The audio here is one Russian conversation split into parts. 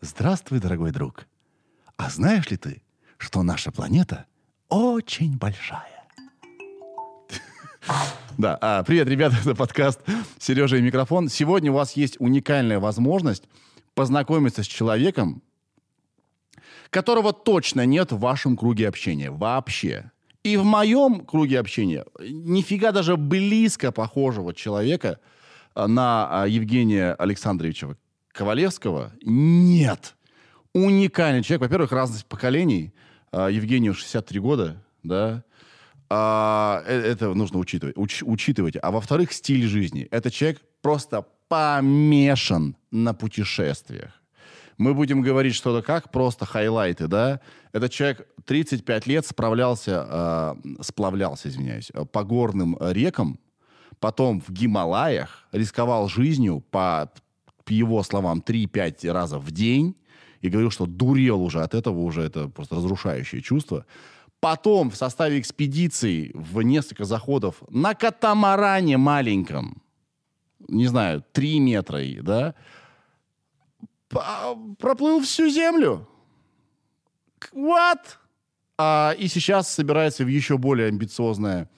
Здравствуй, дорогой друг. А знаешь ли ты, что наша планета очень большая? Да, а, привет, ребята, это подкаст «Сережа и микрофон». Сегодня у вас есть уникальная возможность познакомиться с человеком, которого точно нет в вашем круге общения вообще. И в моем круге общения нифига даже близко похожего человека на а, Евгения Александровича Ковалевского нет. Уникальный человек. Во-первых, разность поколений. А, Евгению 63 года, да. А, э, это нужно учитывать. Уч, учитывать. А во-вторых, стиль жизни. Этот человек просто помешан на путешествиях. Мы будем говорить что-то как, просто хайлайты, да. Этот человек 35 лет справлялся, э, сплавлялся, извиняюсь, по горным рекам, потом в Гималаях, рисковал жизнью по, его словам, 3-5 раза в день, и говорил, что дурел уже от этого, уже это просто разрушающее чувство. Потом в составе экспедиции в несколько заходов на катамаране маленьком, не знаю, 3 метра, да, проплыл всю землю. What? А, и сейчас собирается в еще более амбициозное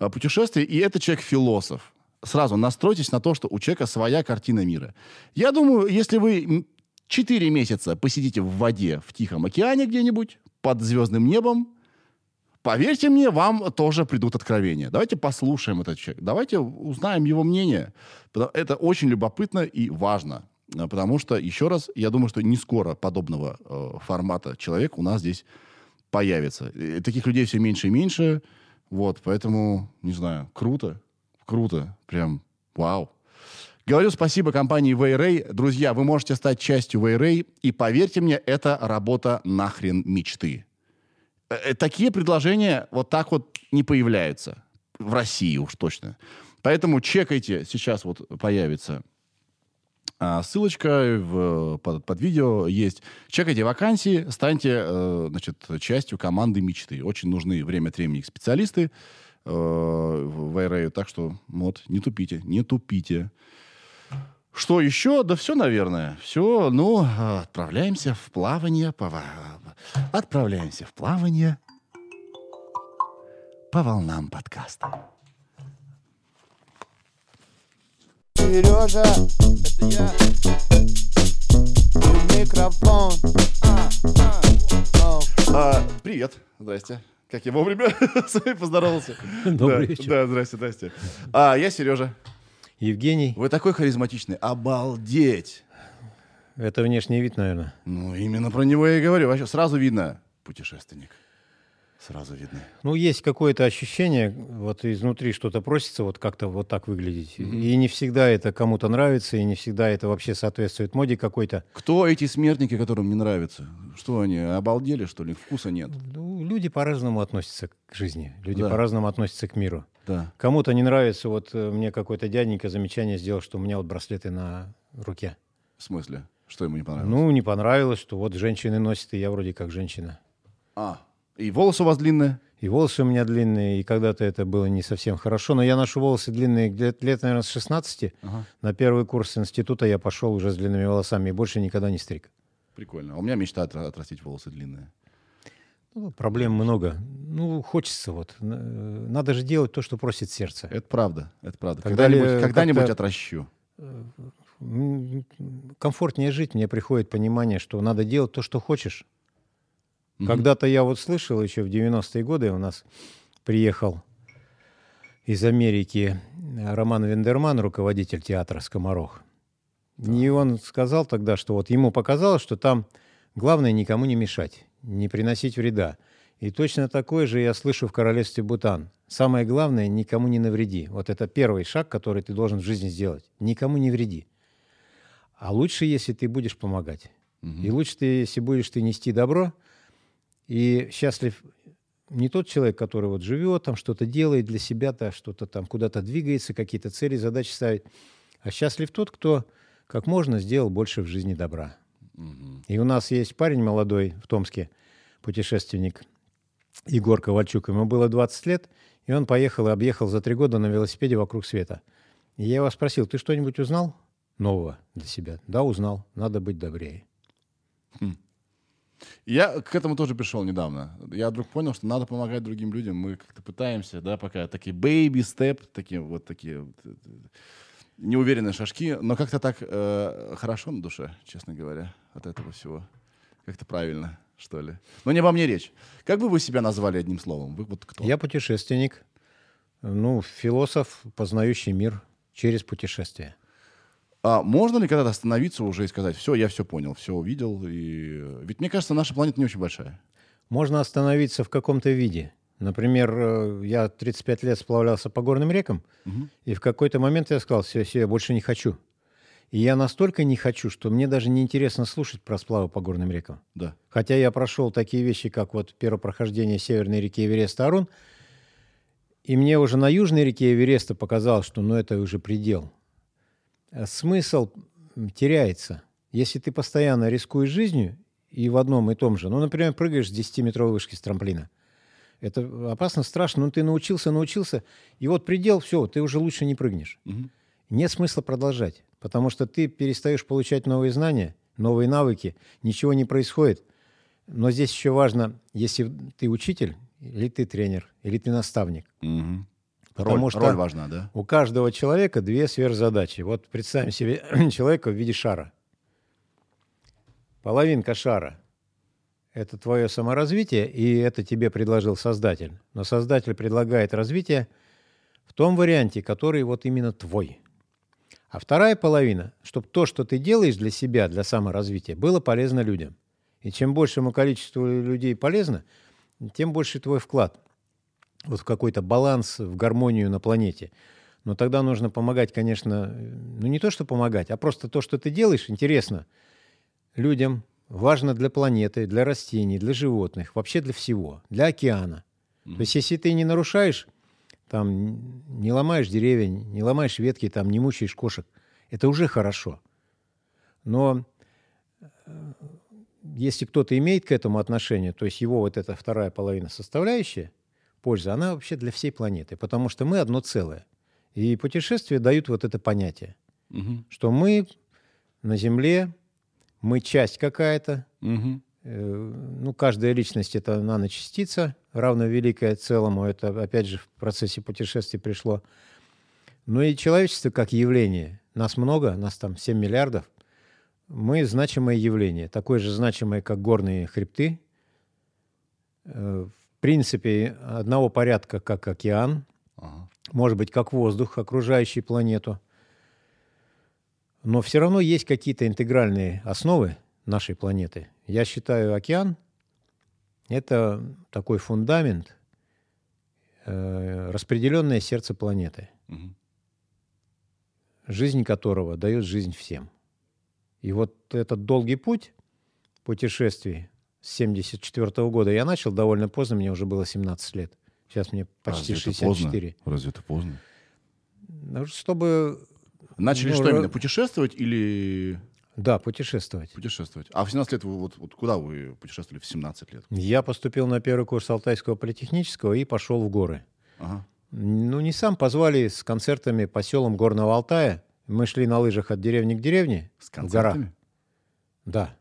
а, путешествие, и это человек-философ. Сразу настройтесь на то, что у человека своя картина мира. Я думаю, если вы 4 месяца посидите в воде в Тихом океане где-нибудь, под звездным небом, поверьте мне, вам тоже придут откровения. Давайте послушаем этот человек, давайте узнаем его мнение. Это очень любопытно и важно. А, потому что, еще раз, я думаю, что не скоро подобного э, формата человек у нас здесь появится. И таких людей все меньше и меньше. Вот, поэтому, не знаю, круто, круто, прям вау. Говорю спасибо компании Wayray. Друзья, вы можете стать частью Wayray, и поверьте мне, это работа нахрен мечты. Э, э, такие предложения вот так вот не появляются. В России уж точно. Поэтому чекайте, сейчас вот появится ссылочка в, под, под видео есть. Чекайте вакансии, станьте э, значит, частью команды мечты. Очень нужны время от времени специалисты э, в IRA, так что вот, не тупите, не тупите. Что еще? Да все, наверное. Все, ну, отправляемся в плавание. По... Отправляемся в плавание по волнам подкаста. Сережа, это я. Микрофон. А, привет, здрасте. Как я вовремя с вами поздоровался. Добрый да, вечер. Да, здрасте, здрасте. А, я Сережа. Евгений. Вы такой харизматичный. Обалдеть. Это внешний вид, наверное. Ну, именно про него я и говорю. Вообще сразу видно. Путешественник. Сразу видно. Ну, есть какое-то ощущение, вот изнутри что-то просится вот как-то вот так выглядеть. Мгм. И не всегда это кому-то нравится, и не всегда это вообще соответствует моде какой-то. Кто эти смертники, которым не нравится? Что они, обалдели, что ли? Вкуса нет. Ну, люди по-разному относятся к жизни, люди Да. по-разному относятся к миру. Да. Кому-то не нравится, вот э, мне какой-то дяденька замечание сделал, что у меня вот браслеты на руке. В смысле? Что ему не понравилось? Ну, не понравилось, что вот женщины носят, и я вроде как женщина. А, и волосы у вас длинные? И волосы у меня длинные, и когда-то это было не совсем хорошо. Но я ношу волосы длинные лет, лет наверное, с 16. Ага. На первый курс института я пошел уже с длинными волосами и больше никогда не стриг. Прикольно. А у меня мечта отра- отрастить волосы длинные. Ну, проблем много. Ну, хочется вот. Э, Надо же делать то, что просит сердце. Это правда, это правда. Когда Когда-нибудь, э, когда-нибудь как-то- отращу. М, Комфортнее жить, мне приходит понимание, что надо делать то, что хочешь. Мгм. Когда-то я вот слышал еще в 90-е годы у нас приехал из Америки э, Роман Вендерман, руководитель театра «Скоморох». И он сказал тогда, что вот ему показалось, что там главное никому не мешать, не приносить вреда. И точно такое же я слышу в королевстве Бутан. Самое главное – никому не навреди. Вот это первый шаг, который ты должен в жизни сделать. Никому не вреди. А лучше, если ты будешь помогать. Мгм. И лучше, ты, если будешь ты нести добро, и счастлив не тот человек, который вот живет, там что-то делает для себя-то, что-то там куда-то двигается, какие-то цели, задачи ставит, а счастлив тот, кто как можно сделал больше в жизни добра. И у нас есть парень молодой в Томске, путешественник Егор Ковальчук. Ему было 20 лет, и он поехал и объехал за три года на велосипеде вокруг света. И я его спросил, ты что-нибудь узнал нового для себя? Да, узнал. Надо быть добрее. Я к этому тоже пришел недавно. Я вдруг понял, что надо помогать другим людям. Мы как-то пытаемся, да, пока такие baby step, такие вот такие вот, э, неуверенные шажки, но как-то так э, хорошо на душе, честно говоря, от этого всего. Как-то правильно, что ли. Но не обо мне речь. Как бы вы себя назвали одним словом? Вы вот кто? Я путешественник, ну, философ, познающий мир через путешествие. А можно ли когда-то остановиться уже и сказать, все, я все понял, все увидел? И... э, Ведь мне кажется, наша планета не очень большая. Можно остановиться в каком-то виде. Например, э, я 35 лет сплавлялся по горным рекам, и в какой-то момент я сказал, все, все, я больше не хочу. И я настолько не хочу, что мне даже не интересно слушать про сплавы по горным рекам. Да. Хотя я прошел такие вещи, как вот первое прохождение северной реки Эвереста Арун, и мне уже на южной реке Эвереста показалось, что ну это уже предел. А Смысл теряется. Если ты постоянно рискуешь жизнью и в одном и том же, ну, например, прыгаешь с 10-метровой вышки с трамплина, это опасно, страшно, но ты научился, научился, и вот предел, все, ты уже лучше не прыгнешь. Мгм. Нет смысла продолжать, потому что ты перестаешь получать новые знания, новые навыки, ничего не происходит. Но здесь еще важно, если ты учитель, или ты тренер, или ты наставник. Мгм. Потому роль, что- роль важна, да? У каждого человека две сверхзадачи. Вот представим себе человека в виде шара. Половинка шара – это твое саморазвитие, и это тебе предложил Создатель. Но Создатель предлагает развитие в том варианте, который вот именно твой. А вторая половина, чтобы то, что ты делаешь для себя, для саморазвития, было полезно людям. И чем большему количеству людей полезно, тем больше твой вклад вот в какой-то баланс, в гармонию на планете. Но тогда нужно помогать, конечно, ну не то, что помогать, а просто то, что ты делаешь, интересно людям, важно для планеты, для растений, для животных, вообще для всего, для океана. То есть если ты не нарушаешь, там, не ломаешь деревья, не ломаешь ветки, там, не мучаешь кошек, это уже хорошо. Но э, если кто-то имеет к этому отношение, то есть его вот эта вторая половина составляющая, польза, она вообще для всей планеты, потому что мы одно целое. И путешествия дают вот это понятие, Мгм. что мы на Земле, мы часть какая-то, Мгм. Э, ну, каждая личность это наночастица, равновеликая целому. Это, опять же, в процессе путешествий пришло. Ну и человечество как явление. Нас много, нас там 7 миллиардов. Мы значимое явление, такое же значимое, как горные хребты. Э, принципе, одного порядка, как океан, Ага. может быть, как воздух, окружающий планету. Но все равно есть какие-то интегральные основы нашей планеты. Я считаю, океан – это такой фундамент, э, распределенное сердце планеты, Мгм. жизнь которого дает жизнь всем. И вот этот долгий путь путешествий с 74 года я начал довольно поздно, мне уже было 17 лет. Сейчас мне почти Разве это поздно? 64. Разве это поздно? Ну, Чтобы Начали Ну, что именно? Путешествовать или Да, путешествовать. путешествовать? А в 17 лет вы вот, вот куда вы путешествовали в 17 лет? Я поступил на первый курс Алтайского политехнического и пошел в горы. Ага. Ну, не сам, позвали с концертами по селам Горного Алтая. Мы шли на лыжах от деревни к деревне. С в горах. концертами? Да.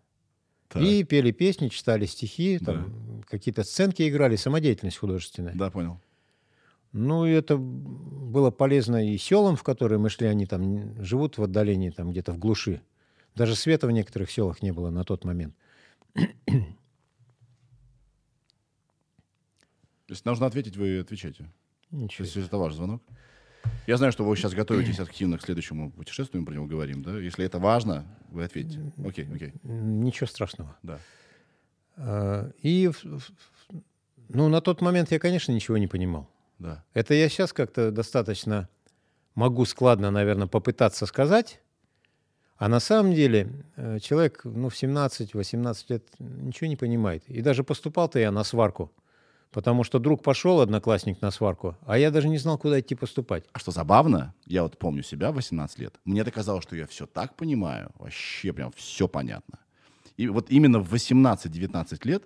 Так. И пели песни, читали стихи, там, какие-то сценки играли, самодеятельность художественная. Да, понял. Ну, это было полезно и селам, в которые мы шли, они там живут в отдалении, там где-то в глуши. Даже света в некоторых селах не было на тот момент. Если нужно ответить, вы отвечаете. Ничего. Если это ваш звонок. Я знаю, что вы сейчас готовитесь активно к следующему путешествию, мы про него говорим, да? Если это важно, вы ответите. Окей, окей. Ничего страшного. Да. А, И, ну, на тот момент я, конечно, ничего не понимал. Да. Это я сейчас как-то достаточно могу складно, наверное, попытаться сказать. А на самом деле э, человек ну, в 17-18 лет ничего не понимает. И даже поступал-то я на сварку. Потому что друг пошел, одноклассник, на сварку, а я даже не знал, куда идти поступать. А что забавно, я вот помню себя в 18 лет, мне это казалось, что я все так понимаю, вообще прям все понятно. И вот именно в 18-19 лет,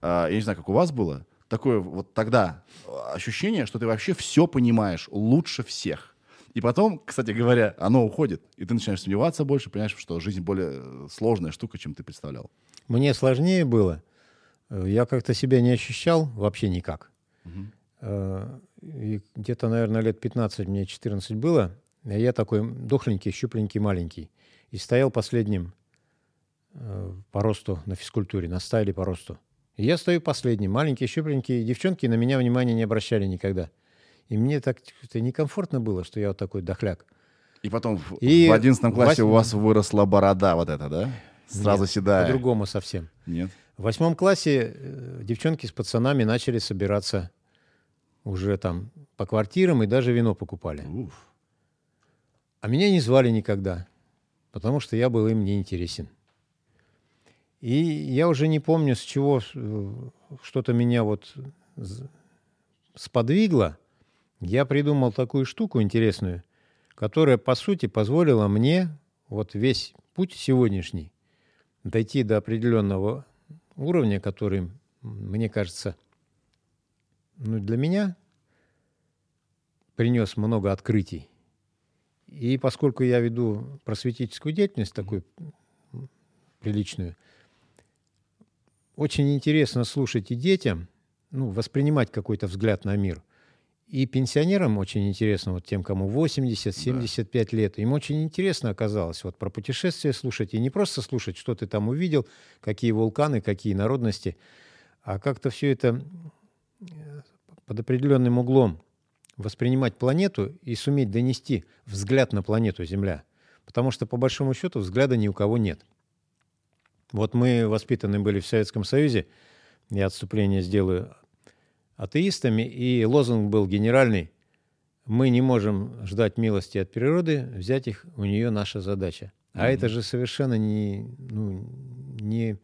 а, я не знаю, как у вас было, такое вот тогда а, ощущение, что ты вообще все понимаешь лучше всех. И потом, кстати говоря, оно уходит, и ты начинаешь сомневаться больше, понимаешь, что жизнь более э, сложная штука, чем ты представлял. Мне сложнее было. Э, Я как-то себя не ощущал вообще никак. Э, И где-то, наверное, лет 15, мне 14 было. а Я такой дохленький, щупленький, маленький. И стоял последним э, по росту на физкультуре, на стайле по росту. И я стою последним, маленький, щупленький. Девчонки на меня внимания не обращали никогда. И мне так некомфортно было, что я вот такой дохляк. И потом в, И в 11 классе у восьм- вас выросла борода вот эта, да? Сразу Нет, седая. По-другому совсем. Нет? В восьмом классе э, девчонки с пацанами начали собираться уже там по квартирам и даже вино покупали. Уф. А меня не звали никогда, потому что я был им не интересен. И я уже не помню, с чего э, что-то меня вот сподвигло. Я придумал такую штуку интересную, которая, по сути, позволила мне вот весь путь сегодняшний дойти до определенного уровня, который, мне кажется, ну, для меня принес много открытий. И поскольку я веду просветительскую деятельность такую приличную, очень интересно слушать и детям, ну, воспринимать какой-то взгляд на мир. И пенсионерам очень интересно, вот тем, кому 80-75 лет, им очень интересно оказалось вот про путешествия слушать, и не просто слушать, что ты там увидел, какие вулканы, какие народности, а как-то все это под определенным углом воспринимать планету и суметь донести взгляд на планету Земля. Потому что, по большому счету, взгляда ни у кого нет. Вот мы воспитаны были в Советском Союзе, я отступление сделаю, атеистами, и лозунг был генеральный «Мы не можем ждать милости от природы, взять их у нее наша задача». А это же совершенно не, ну, не,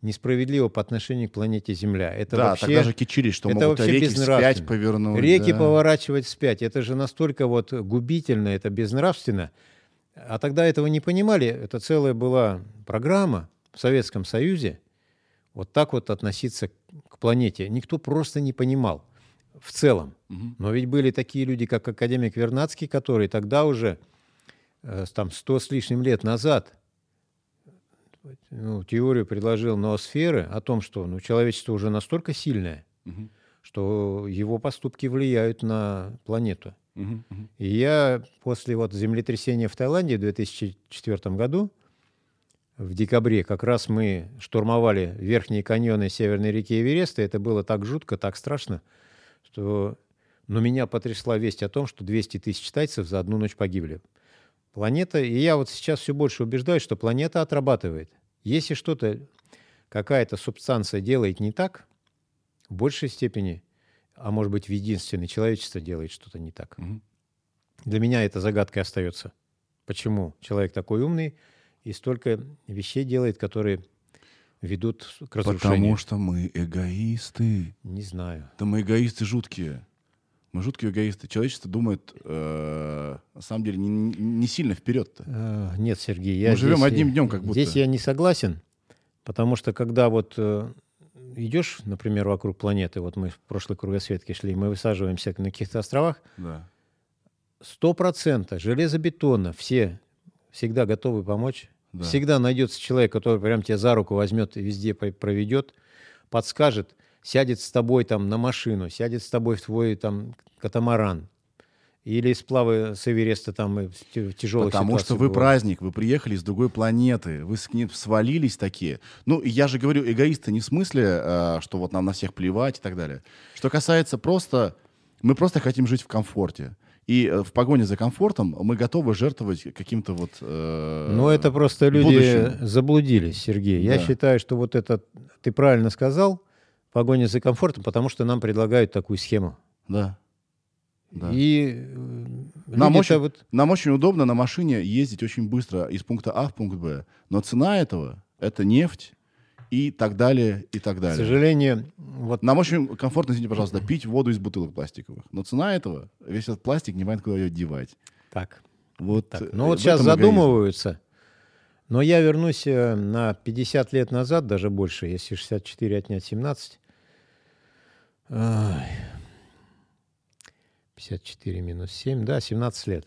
несправедливо по отношению к планете Земля. Это да, вообще... тогда же кичились, что это могут реки безнравственно. вспять повернуть. Реки да. поворачивать вспять. Это же настолько вот губительно, это безнравственно. А тогда этого не понимали. Это целая была программа в Советском Союзе. Вот так вот относиться планете. Никто просто не понимал в целом. Мгм. Но ведь были такие люди, как академик Вернадский, который тогда уже, э, там, сто с лишним лет назад, ну, теорию предложил ноосферы о том, что ну, человечество уже настолько сильное, Мгм. что его поступки влияют на планету. Мгм. И я после вот землетрясения в Таиланде в 2004 году, в декабре, как раз мы штурмовали верхние каньоны Северной реки Эвереста. Это было так жутко, так страшно, что но меня потрясла весть о том, что 200 тысяч тайцев за одну ночь погибли. Планета, и я вот сейчас все больше убеждаюсь, что планета отрабатывает. Если что-то, какая-то субстанция делает не так, в большей степени, а может быть в единственной, человечество делает что-то не так. Мгм. Для меня это загадкой остается. Почему человек такой умный и столько вещей делает, которые ведут к разрушению? Потому что мы эгоисты. Не знаю. Да мы эгоисты жуткие. Мы жуткие эгоисты. Человечество думает, э, на самом деле, не, не сильно вперед-то. Э, Нет, Сергей, я Мы живем здесь, одним днем, как будто. Здесь я не согласен, потому что когда вот э, идешь, например, вокруг планеты, вот мы в прошлой кругосветке шли, мы высаживаемся на каких-то островах, Да. сто процентов железобетонно, все всегда готовы помочь. Да. Всегда найдется человек, который прям тебя за руку возьмет и везде проведет, подскажет, сядет с тобой там на машину, сядет с тобой в твой там катамаран. Или сплавы с Эвереста там и в тя- в тяжелых Потому что вы бывают. праздник, вы приехали с другой планеты, вы с ним свалились такие. Ну, я же говорю, эгоисты не в смысле, э, что вот нам на всех плевать и так далее. Что касается просто, мы просто хотим жить в комфорте. И э, в погоне за комфортом мы готовы жертвовать каким-то вот... э, Ну, это просто люди будущим. заблудились, Сергей. Я Да. считаю, что вот это ты правильно сказал, погоня за комфортом, потому что нам предлагают такую схему. Да. Да. И э, Нам очень, вот нам очень удобно на машине ездить очень быстро из пункта А в пункт Б. Но цена этого — это нефть и так далее, и так К далее. сожалению, вот Нам очень комфортно, извините, пожалуйста, пить воду из бутылок пластиковых. Но цена этого, весь этот пластик, не понятно, куда ее девать. так. Вот, так. э, Ну вот сейчас эгоизм. задумываются. Но я вернусь э, на 50 лет назад, даже больше, если 64 отнять 17. Ай. 54 минус 7, да, 17 лет.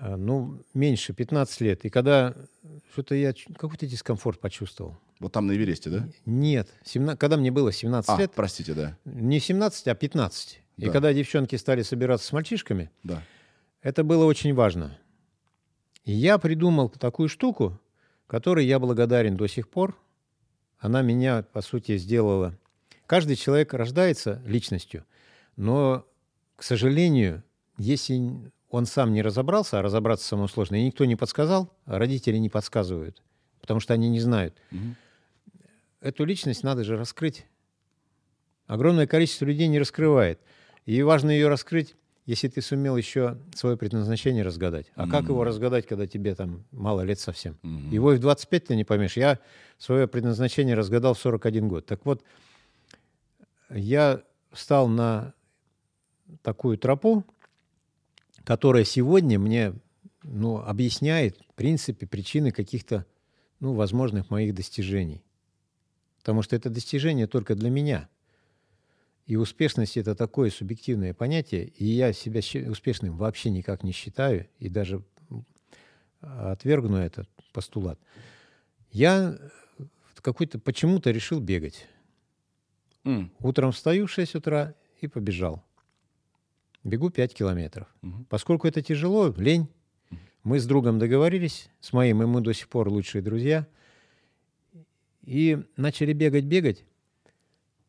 А, Ну, меньше, 15 лет. И когда что-то я какой-то дискомфорт почувствовал. Вот там на Эвересте, да? Нет, 17 когда мне было 17 А, лет, простите, да. не 17, а 15. И Да. когда девчонки стали собираться с мальчишками, Да. это было очень важно. И я придумал такую штуку, которой я благодарен до сих пор. Она меня, по сути, сделала... Каждый человек рождается личностью, но, к сожалению, если он сам не разобрался, а разобраться самому сложно, и никто не подсказал, а родители не подсказывают, потому что они не знают. Мгм. Эту личность надо же раскрыть. Огромное количество людей не раскрывает. И важно ее раскрыть, если ты сумел еще свое предназначение разгадать. А как его разгадать, когда тебе там мало лет совсем? Мгм. Его и в 25 ты не поймешь. Я свое предназначение разгадал в 41 год. Так вот, я встал на такую тропу, которая сегодня мне ну, объясняет, в принципе, причины каких-то ну, возможных моих достижений. Потому что это достижение только для меня. И успешность – это такое субъективное понятие, и я себя успешным вообще никак не считаю, и даже м, отвергну этот постулат. Я э, какой-то почему-то решил бегать. М. Утром встаю в 6 утра и побежал. Бегу 5 километров. Мгм. Поскольку это тяжело, лень, мы с другом договорились, с моим, и мы до сих пор лучшие друзья, и начали бегать-бегать,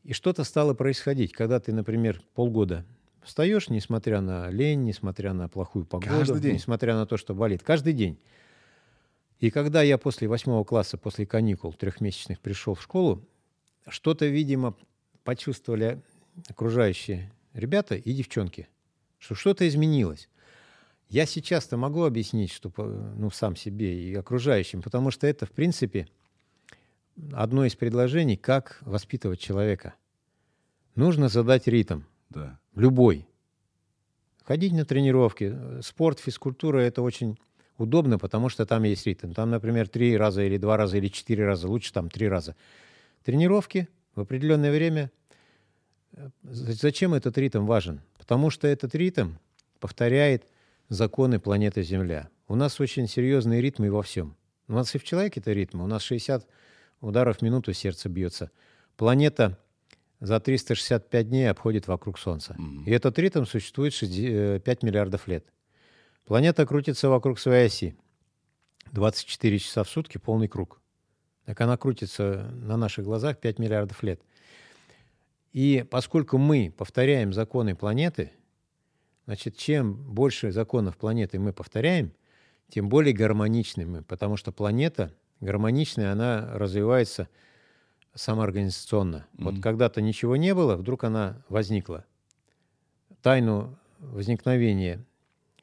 и что-то стало происходить, когда ты, например, полгода встаешь, несмотря на лень, несмотря на плохую погоду, несмотря на то, что болит, каждый день. И когда я после восьмого класса, после каникул трехмесячных пришел в школу, что-то, видимо, почувствовали окружающие ребята и девчонки, что что-то изменилось. Я сейчас-то могу объяснить, что ну, сам себе и окружающим, потому что это, в принципе, одно из предложений, как воспитывать человека. Нужно задать ритм, Да. любой. Ходить на тренировки, спорт, физкультура – это очень удобно, потому что там есть ритм. Там, например, три раза или два раза или четыре раза, лучше там три раза. Тренировки в определенное время. Э, Зачем этот ритм важен? Потому что этот ритм повторяет законы планеты Земля. У нас очень серьезные ритмы во всем. У нас и в человеке это ритм. У нас 60 ударов в минуту сердце бьется. Планета за 365 дней обходит вокруг Солнца. Мгм. И этот ритм существует 5 миллиардов лет. Планета крутится вокруг своей оси. 24 часа в сутки полный круг. Так она крутится на наших глазах 5 миллиардов лет. И поскольку мы повторяем законы планеты, значит, чем больше законов планеты мы повторяем, тем более гармоничны мы, потому что планета гармоничная, она развивается самоорганизационно. Вот Мгм. когда-то ничего не было, вдруг она возникла. Тайну возникновения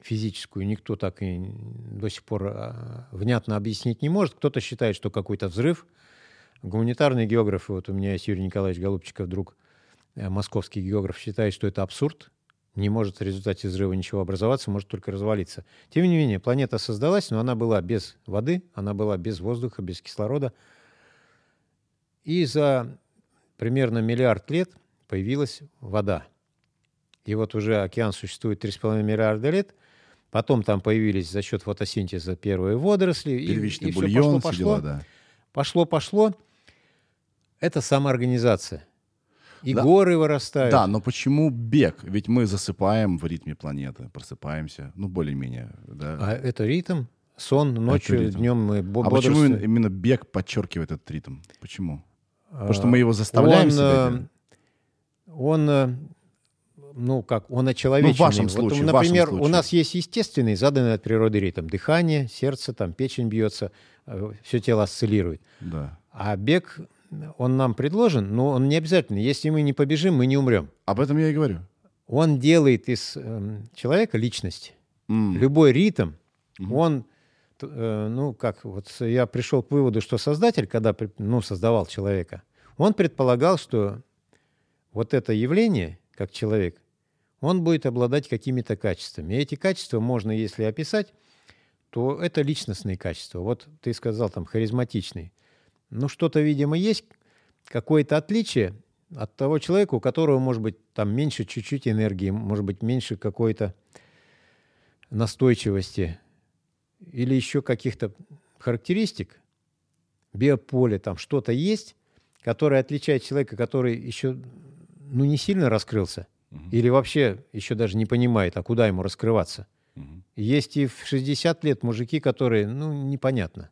физическую никто так и до сих пор а, внятно объяснить не может. Кто-то считает, что какой-то взрыв. Гуманитарные географы, вот у меня есть Юрий Николаевич Голубчиков, друг, московский географ, считает, что это абсурд. Не может в результате взрыва ничего образоваться, может только развалиться. Тем не менее, планета создалась, но она была без воды, она была без воздуха, без кислорода. И за примерно миллиард лет появилась вода. И вот уже океан существует 3,5 миллиарда лет. Потом там появились за счет фотосинтеза первые водоросли. и- Первичный и всё бульон, пошло, все дела, пошло. да. Пошло, пошло. Это самоорганизация. И Да. горы вырастают. Да, но почему бег? Ведь мы засыпаем в ритме планеты, просыпаемся, ну, более-менее, да. А это ритм, сон, ночью, ритм. днем мы бо- А почему бодрствуем. именно бег подчеркивает этот ритм? Почему? Потому что А, мы его заставляем он, себя э, делать? Он, э, ну как, он очеловеченный. вашем Вот, случае, в например, вашем у случае. нас есть естественный, заданный от природы ритм. Дыхание, сердце, там печень бьется, все тело осциллирует. Да. А бег, он нам предложен, но он не обязательно. Если мы не побежим, мы не умрем. Об этом я и говорю. Он делает из эм, человека личность. М. Любой ритм, Мгм. он, э, ну как, вот я пришел к выводу, что создатель, когда ну, создавал человека, он предполагал, что вот это явление, как человек, он будет обладать какими-то качествами. И эти качества можно, если описать, то это личностные качества. Вот ты сказал там харизматичный. Ну что-то, видимо, есть, какое-то отличие от того человека, у которого, может быть, там меньше чуть-чуть энергии, может быть, меньше какой-то настойчивости, или еще каких-то характеристик, биополе, там что-то есть, которое отличает человека, который еще ну, не сильно раскрылся, или вообще еще даже не понимает, а куда ему раскрываться. Есть и в 60 лет мужики, которые, ну, непонятно.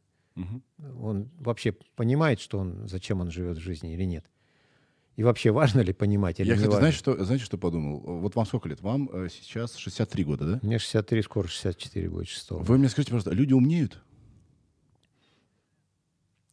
Он вообще понимает, что он, зачем он живет в жизни или нет. И вообще важно ли понимать или Я, не кстати, важно? знаете что, знаете, что подумал? Вот вам сколько лет? Вам э, сейчас 63 года, да? Мне 63, скоро 64 будет 6 Вы мне скажите, пожалуйста, люди умнеют?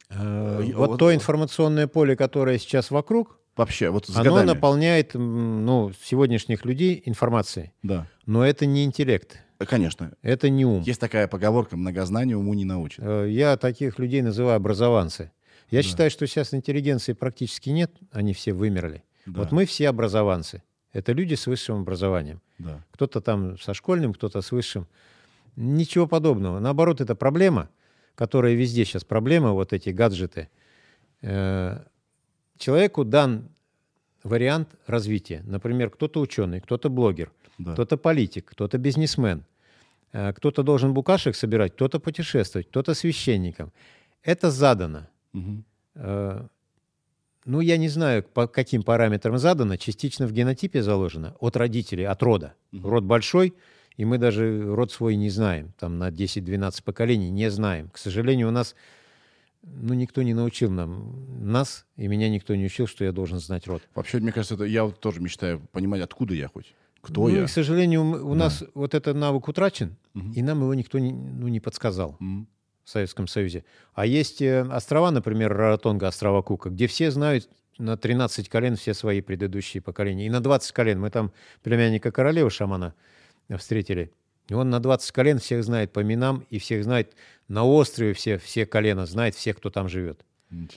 Э, э, Вот вот- то информационное поле, которое сейчас вокруг, Вообще, вот с оно годами. наполняет ну, сегодняшних людей информацией. Да, Но это не интеллект, Э, конечно. это не ум. Есть такая поговорка, многознание уму не научит. Э, Я таких людей называю образованцы. Я считаю, что сейчас интеллигенции практически нет, они все вымерли. Да. Вот мы все образованцы. Это люди с высшим образованием. Да. Кто-то там со школьным, кто-то с высшим. Ничего подобного. Наоборот, это проблема, которая везде сейчас проблема, вот эти гаджеты. Человеку дан вариант развития. Например, кто-то ученый, кто-то блогер, Да. кто-то политик, кто-то бизнесмен, э, кто-то должен букашек собирать, кто-то путешествовать, кто-то священником. Это задано. Э, Ну, я не знаю, по каким параметрам задано, частично в генотипе заложено, от родителей, от рода. Род большой, и мы даже род свой не знаем, там на 10-12 поколений не знаем. К сожалению, у нас, ну, никто не научил нам, нас, и меня никто не учил, что я должен знать род. Вообще, мне кажется, это я вот тоже мечтаю понимать, откуда я хоть. Кто ну, я? и, к сожалению, у нас вот этот навык утрачен, и нам его никто не, ну, не подсказал. М. в Советском Союзе. А есть э, острова, например, Раратонга, острова Кука, где все знают на 13 колен все свои предыдущие поколения. И на 20 колен. Мы там племянника королевы шамана встретили. И он на 20 колен всех знает по именам, и всех знает на острове, все, все колена, знает всех, кто там живет.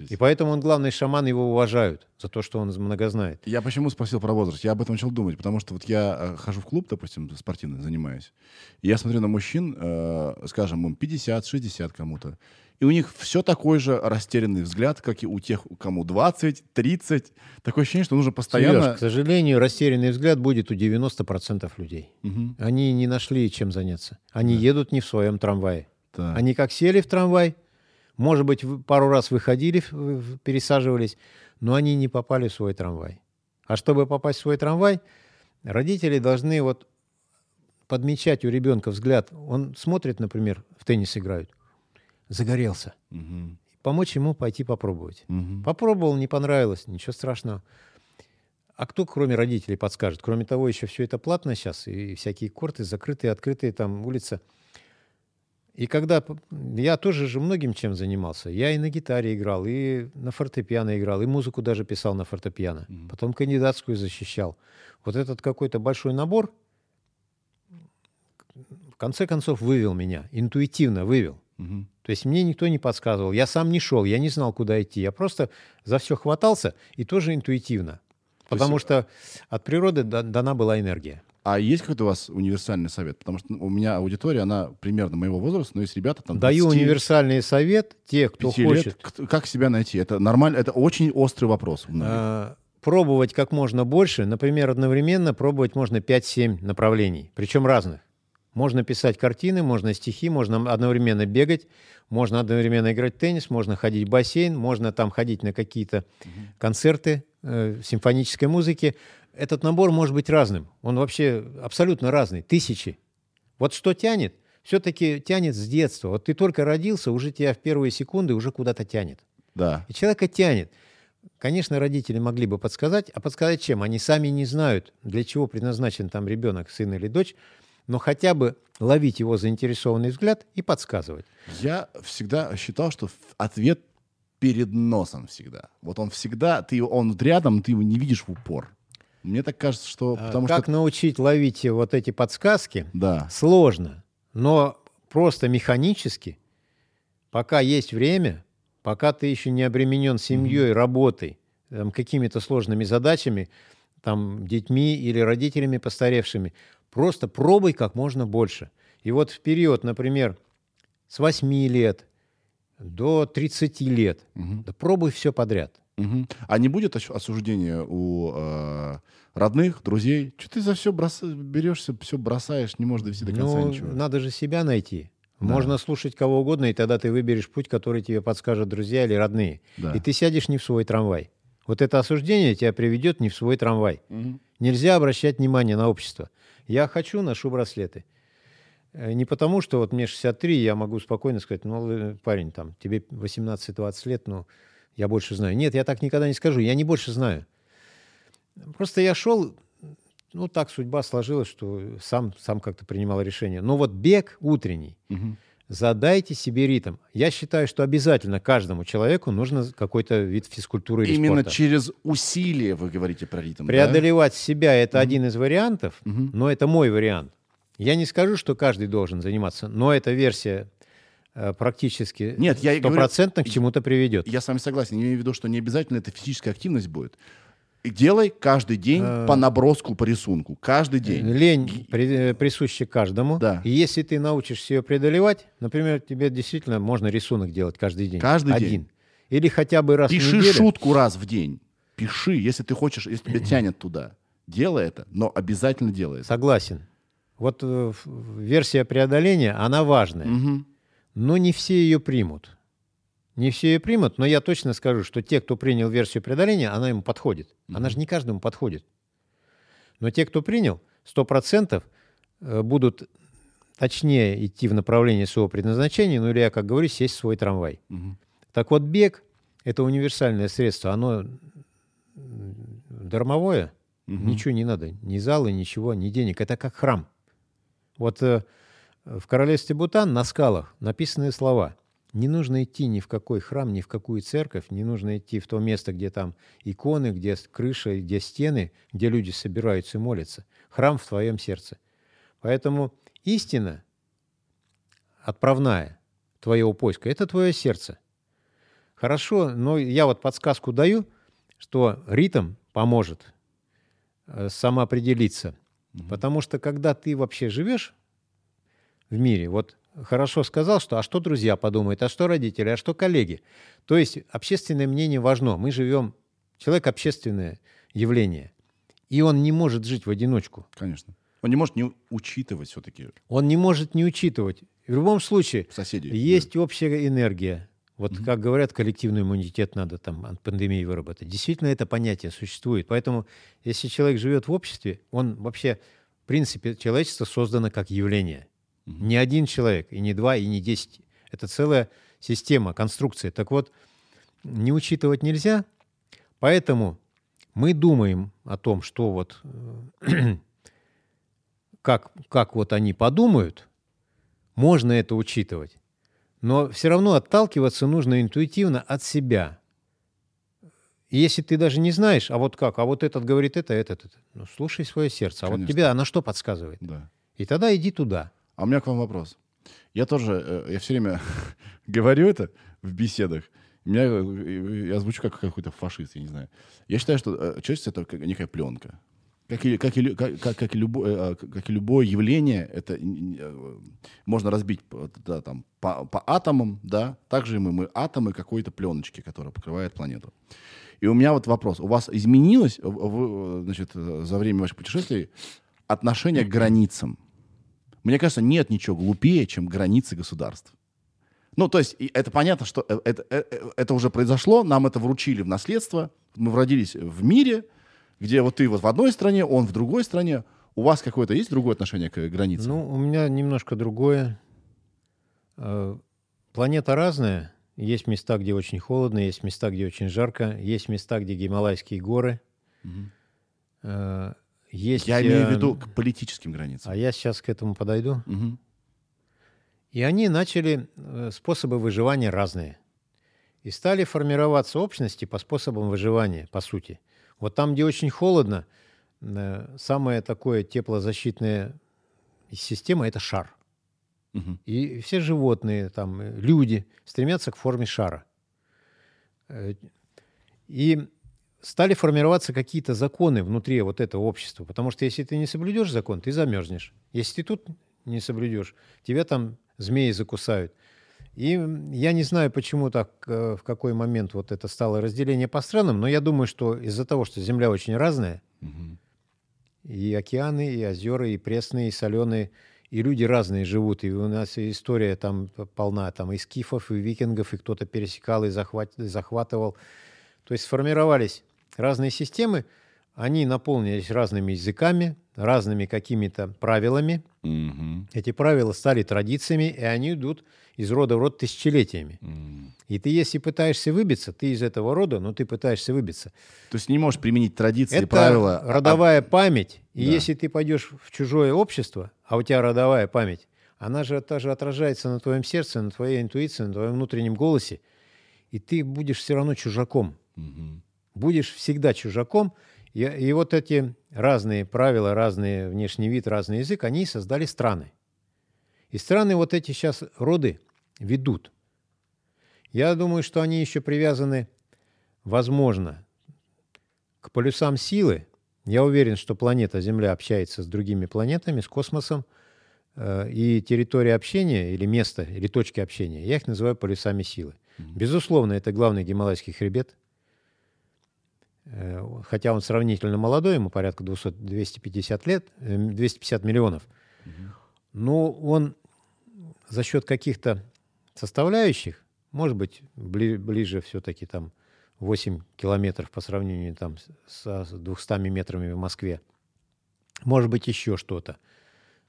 И поэтому он главный шаман, его уважают за то, что он много знает. Я почему спросил про возраст? Я об этом начал думать, потому что вот я э, хожу в клуб, допустим, спортивный, занимаюсь, и я смотрю на мужчин, э, скажем, им 50, 60 кому-то, и у них все такой же растерянный взгляд, как и у тех, кому 20, 30. Такое ощущение, что нужно постоянно... Сереж, к сожалению, растерянный взгляд будет у 90% людей. Мгм. Они не нашли чем заняться. Они едут не в своем трамвае. Да. Они как сели в трамвай, может быть, пару раз выходили, пересаживались, но они не попали в свой трамвай. А чтобы попасть в свой трамвай, родители должны вот подмечать у ребенка взгляд. Он смотрит, например, в теннис играют, загорелся. Мгм. Помочь ему пойти попробовать. Мгм. Попробовал, не понравилось, ничего страшного. А кто, кроме родителей, подскажет? Кроме того, еще все это платно сейчас, и всякие корты, закрытые, открытые, там улица. И когда... Я тоже же многим чем занимался. Я и на гитаре играл, и на фортепиано играл, и музыку даже писал на фортепиано. Потом кандидатскую защищал. Вот этот какой-то большой набор в конце концов вывел меня, интуитивно вывел. Мгм. То есть мне никто не подсказывал, я сам не шел, я не знал, куда идти. Я просто за все хватался и тоже интуитивно. Потому что от природы да- дана была энергия. А есть какой-то у вас универсальный совет? Потому что ну, у меня аудитория, она примерно моего возраста, но есть ребята там Даю 20, универсальный совет те, кто 5 лет. хочет К- Как себя найти? Это нормально, это очень острый вопрос. э, пробовать как можно больше. Например, одновременно пробовать можно 5-7 направлений, причем разных. Можно писать картины, можно стихи, можно одновременно бегать, можно одновременно играть в теннис, можно ходить в бассейн, можно там ходить на какие-то концерты э, симфонической музыки. Этот набор может быть разным. Он вообще абсолютно разный. Тысячи. Вот что тянет? Все-таки тянет с детства. Вот ты только родился, уже тебя в первые секунды уже куда-то тянет. Да. И человека тянет. Конечно, родители могли бы подсказать, а подсказать чем? Они сами не знают, для чего предназначен там ребенок, сын или дочь, но хотя бы ловить его заинтересованный взгляд и подсказывать. Я всегда считал, что ответ перед носом всегда. Вот он всегда, ты, он рядом, ты его не видишь в упор. Мне так кажется, что... А Потому как что... научить ловить вот эти подсказки? Да. Сложно, но просто механически, пока есть время, пока ты еще не обременен семьей, работой, там, какими-то сложными задачами, там, детьми или родителями постаревшими, просто пробуй как можно больше. И вот в период, например, с 8 лет до 30 лет, да пробуй все подряд. Мгм. А не будет ос- осуждения у э, родных, друзей? Что ты за все берешься, все бросаешь, не можешь довести до конца Ну, ничего? надо же себя найти. Можно слушать кого угодно, и тогда ты выберешь путь, который тебе подскажут друзья или родные. Да. И ты сядешь не в свой трамвай. Вот это осуждение тебя приведет не в свой трамвай. Нельзя обращать внимание на общество. Я хочу, ношу браслеты. Э, Не потому, что вот мне 63, я могу спокойно сказать, ну, парень, там, тебе 18-20 лет, ну, я больше знаю. Нет, я так никогда не скажу, я не больше знаю. Просто я шел, ну, так судьба сложилась, что сам, сам как-то принимал решение. Но вот бег утренний, Мгм. Задайте себе ритм. Я считаю, что обязательно каждому человеку нужно какой-то вид физкультуры или Именно спорта. через усилие вы говорите про ритм. да? Преодолевать себя – это один из вариантов, Мгм. но это мой вариант. Я не скажу, что каждый должен заниматься, но эта версия э, практически Нет, я говорю- стопроцентно к чему-то приведет. Я с вами согласен. Я имею в виду, что не обязательно это физическая активность будет. Делай каждый день А. по наброску, по рисунку. Каждый день. Лень при- э, присуща каждому. Да. И если ты научишься ее преодолевать, например, тебе действительно можно рисунок делать каждый день. Каждый Один. день. Или хотя бы раз в Пиши неделю. шутку раз в день. Пиши, если ты хочешь, если тебя тянет туда. Делай это, но обязательно делай это. Согласен. Вот э, в- версия преодоления, она важная. Мгм. Но не все ее примут. Не все ее примут, но я точно скажу, что те, кто принял версию преодоления, она ему подходит. Она же не каждому подходит. Но те, кто принял, 100% э, будут точнее идти в направлении своего предназначения, ну или я, как говорю, сесть в свой трамвай. Мгм. Так вот, бег – это универсальное средство. Оно дармовое, Мгм. ничего не надо, ни зала, ничего, ни денег. Это как храм. Вот э, в королевстве Бутан на скалах написаны слова. Не нужно идти ни в какой храм, ни в какую церковь, не нужно идти в то место, где там иконы, где крыша, где стены, где люди собираются и молятся. Храм в твоем сердце. Поэтому истина отправная твоего поиска – это твое сердце. Хорошо, но я вот подсказку даю, что ритм поможет э, самоопределиться. Потому что когда ты вообще живешь в мире, вот хорошо сказал, что а что друзья подумают, а что родители, а что коллеги. То есть общественное мнение важно. Мы живем, человек общественное явление. И он не может жить в одиночку. Конечно. Он не может не учитывать все-таки Он не может не учитывать. В любом случае, соседей. есть общая энергия. Вот как говорят, коллективный иммунитет надо там от пандемии выработать. Действительно, это понятие существует. Поэтому, если человек живет в обществе, он вообще, в принципе, человечество создано как явление. Не один человек, и не два, и не десять. Это целая система, конструкция. Так вот, не учитывать нельзя, поэтому мы думаем о том, что вот э, как, как вот они подумают, можно это учитывать. Но все равно отталкиваться нужно интуитивно от себя. И если ты даже не знаешь, а вот как, а вот этот говорит это, этот, это, ну слушай свое сердце. А вот тебе оно что подсказывает? Да. И тогда иди туда. А у меня к вам вопрос. Я тоже, э, я все время говорю это в беседах. Меня, э, я звучу как какой-то фашист, я не знаю. Я считаю, что э, человечество это некая пленка. Как и, как, и, как, как- как и любое, э, как и любое явление, это можно разбить да, там, по, по атомам, да, также и мы, мы атомы какой-то пленочки, которая покрывает планету. И у меня вот вопрос. У вас изменилось значит, за время ваших путешествий отношение к границам? Мне кажется, нет ничего глупее, чем границы государств. Ну, то есть, это понятно, что э- это, э- э- это уже произошло, нам это вручили в наследство, мы родились в мире, где вот ты вот в одной стране, он в другой стране. У вас какое-то есть другое отношение к границам? Ну, у меня немножко другое. Планета разная. Есть места, где очень холодно, есть места, где очень жарко, есть места, где Гималайские горы. Э, Есть, Я имею в э, виду к политическим границам. А я сейчас к этому подойду. Мгм. И они начали э, способы выживания разные. И стали формироваться общности по способам выживания, по сути. Вот там, где очень холодно, э, самая такое теплозащитная система – это шар. Мгм. И все животные, там, люди стремятся к форме шара. И стали формироваться какие-то законы внутри вот этого общества. Потому что если ты не соблюдешь закон, ты замерзнешь. Если ты тут не соблюдешь, тебя там змеи закусают. И я не знаю, почему так, э, в какой момент вот это стало разделение по странам, но я думаю, что из-за того, что Земля очень разная, Мгм. и океаны, и озера, и пресные, и соленые, и люди разные живут, и у нас история там полна, там и скифов, и викингов, и кто-то пересекал и, захват, и захватывал. То есть сформировались разные системы, они наполнились разными языками, разными какими-то правилами. Мгм. Эти правила стали традициями, и они идут из рода в род тысячелетиями. М. И ты, если пытаешься выбиться, ты из этого рода, но ты пытаешься выбиться. То есть не можешь применить традиции, Это правила. а- родовая память. И Да. если ты пойдешь в чужое общество, а у тебя родовая память, она же тоже отражается на твоем сердце, на твоей интуиции, на твоем внутреннем голосе. И ты будешь все равно чужаком. Мгм. Будешь всегда чужаком. И, и вот эти разные правила, разный внешний вид, разный язык, они создали страны. И страны вот эти сейчас роды ведут. Я думаю, что они еще привязаны, возможно, к полюсам силы. Я уверен, что планета Земля общается с другими планетами, с космосом. Э, И территория общения, или место, или точки общения, я их называю полюсами силы. Безусловно, это главный Гималайский хребет. Э, Хотя он сравнительно молодой, ему порядка 200, 250 лет, э, 250 миллионов. Но он за счет каких-то составляющих, может быть, бли- ближе все-таки там 8 километров по сравнению там с- с 200 метрами в Москве. Может быть, еще что-то,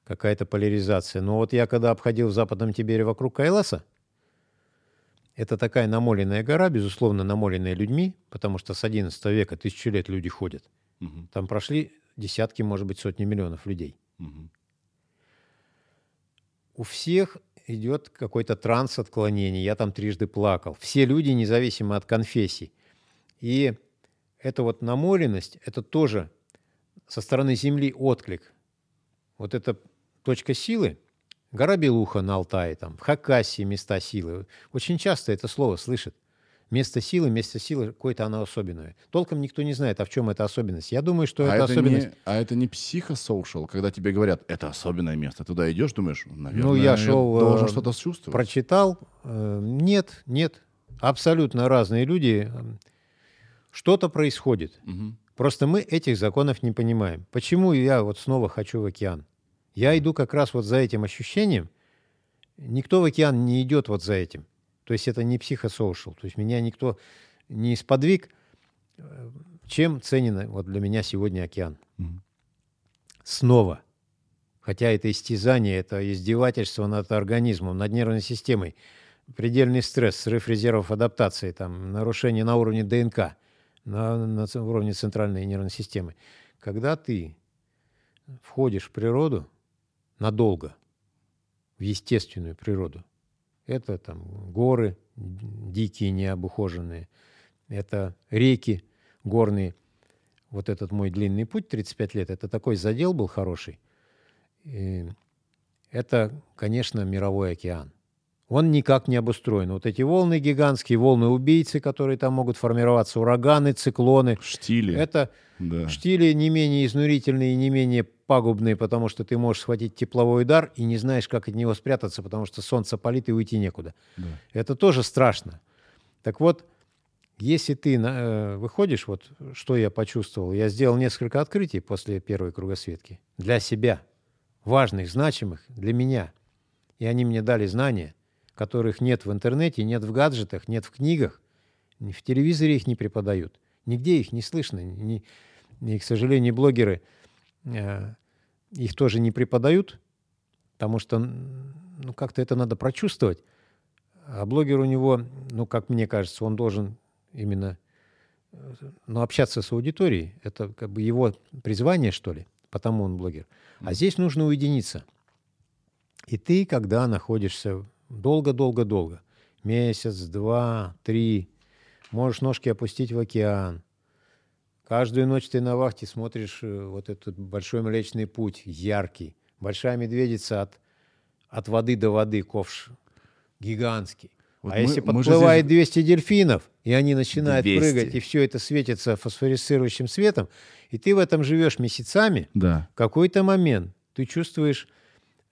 какая-то поляризация. Но вот я когда обходил в Западном Тибере вокруг Кайласа, это такая намоленная гора, безусловно, намоленная людьми, потому что с 11 века, тысячу лет люди ходят. Мгм. Там прошли десятки, может быть, сотни миллионов людей. Мгм. У всех идет какой-то транс отклонений. Я там трижды плакал. Все люди, независимо от конфессий. И эта вот намоленность, это тоже со стороны Земли отклик. Вот эта точка силы, гора Белуха на Алтае, там, в Хакасии места силы. Очень часто это слово слышит. Место силы, место силы, какое-то оно особенное. Толком никто не знает, а в чем эта особенность. Я думаю, что А это это, особенность... не, а это не психосоушал, когда тебе говорят, это особенное место. Туда идешь, думаешь, наверное, Ну, я шел, должен э, что-то чувствовать. прочитал. Э, Нет, нет. Абсолютно разные люди. Что-то происходит. Мгм. Просто мы этих законов не понимаем. Почему я вот снова хочу в океан? Я иду как раз вот за этим ощущением. Никто в океан не идет вот за этим. То есть это не психосоушал. То есть меня никто не сподвиг. Э, Чем ценен вот для меня сегодня океан? Мгм. Снова. Хотя это истязание, это издевательство над организмом, над нервной системой. Предельный стресс, срыв резервов адаптации, там, нарушение на уровне ДНК, на, на уровне центральной нервной системы. Когда ты входишь в природу надолго, в естественную природу, это там горы дикие, необухоженные, это реки горные. Вот этот мой длинный путь, 35 лет, это такой задел был хороший. И это, конечно, мировой океан. Он никак не обустроен. Вот эти волны гигантские, волны-убийцы, которые там могут формироваться, ураганы, циклоны. Штили. Это да. штили не менее изнурительные не менее пагубные, потому что ты можешь схватить тепловой удар и не знаешь, как от него спрятаться, потому что солнце палит и уйти некуда. Да. Это тоже страшно. Так вот, если ты э, выходишь, вот что я почувствовал, я сделал несколько открытий после первой кругосветки для себя, важных, значимых для меня. И они мне дали знания, которых нет в интернете, нет в гаджетах, нет в книгах, ни в телевизоре их не преподают, нигде их не слышно. ни- и, к сожалению, блогеры э, их тоже не преподают, потому что ну, как-то это надо прочувствовать. А блогер у него, ну, как мне кажется, он должен именно э, ну, общаться с аудиторией. Это как бы его призвание, что ли, потому он блогер. А здесь нужно уединиться. И ты, когда находишься долго-долго-долго, месяц, два, три, можешь ножки опустить в океан. Каждую ночь ты на вахте смотришь э, вот этот большой Млечный Путь, яркий. Большая медведица от, от воды до воды, ковш гигантский. Вот а мы- если мы подплывает здесь- 200 дельфинов, и они начинают 200. прыгать, и все это светится фосфорицирующим светом, и ты в этом живешь месяцами, Да. в какой-то момент ты чувствуешь,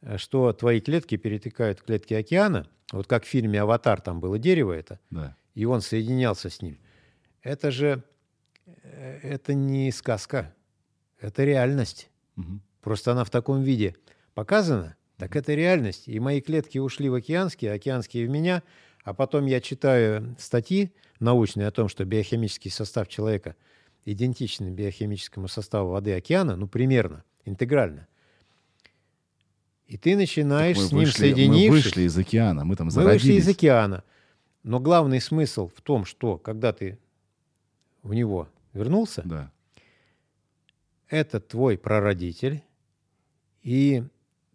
э, что твои клетки перетекают клетки океана. Вот как в фильме «Аватар» там было дерево это, Да. и он соединялся с ним. Это же это не сказка, это реальность. Мгм. Просто она в таком виде показана, Так это реальность. И мои клетки ушли в океанские, океанские в меня, а потом я читаю статьи научные о том, что биохимический состав человека идентичен биохимическому составу воды океана, ну, примерно, интегрально. И ты начинаешь мы с ним вышли, мы вышли из океана, мы там Мы зародились. вышли из океана. Но главный смысл в том, что когда ты в него вернулся, Да. это твой прародитель, и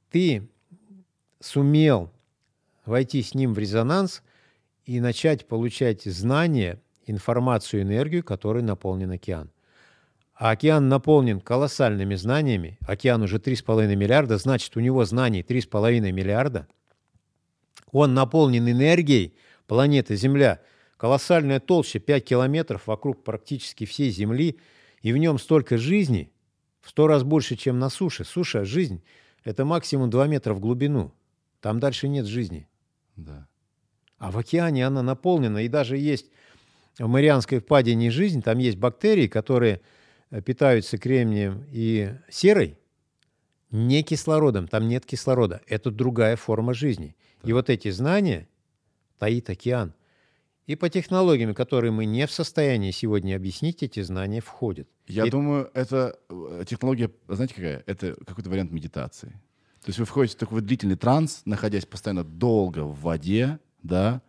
ты сумел войти с ним в резонанс и начать получать знания, информацию, энергию, которой наполнен океан. А океан наполнен колоссальными знаниями. Океан уже 3,5 миллиарда, значит, у него знаний 3,5 миллиарда. Он наполнен энергией планеты Земля. Колоссальная толща 5 километров вокруг практически всей Земли. И в нем столько жизни, в сто раз больше, чем на суше. Суша, жизнь, это максимум 2 метра в глубину. Там дальше нет жизни. Да. А в океане она наполнена. И даже есть в Марианской впадине жизнь. Там есть бактерии, которые э, питаются кремнием и серой, не кислородом. Там нет кислорода. Это другая форма жизни. И вот эти знания таит океан. И по технологиям, которые мы не в состоянии сегодня объяснить, эти знания входят. Я И- думаю, это э, технология, знаете какая? Это какой-то вариант медитации. То есть вы входите в такой длительный транс, находясь постоянно долго в воде, да.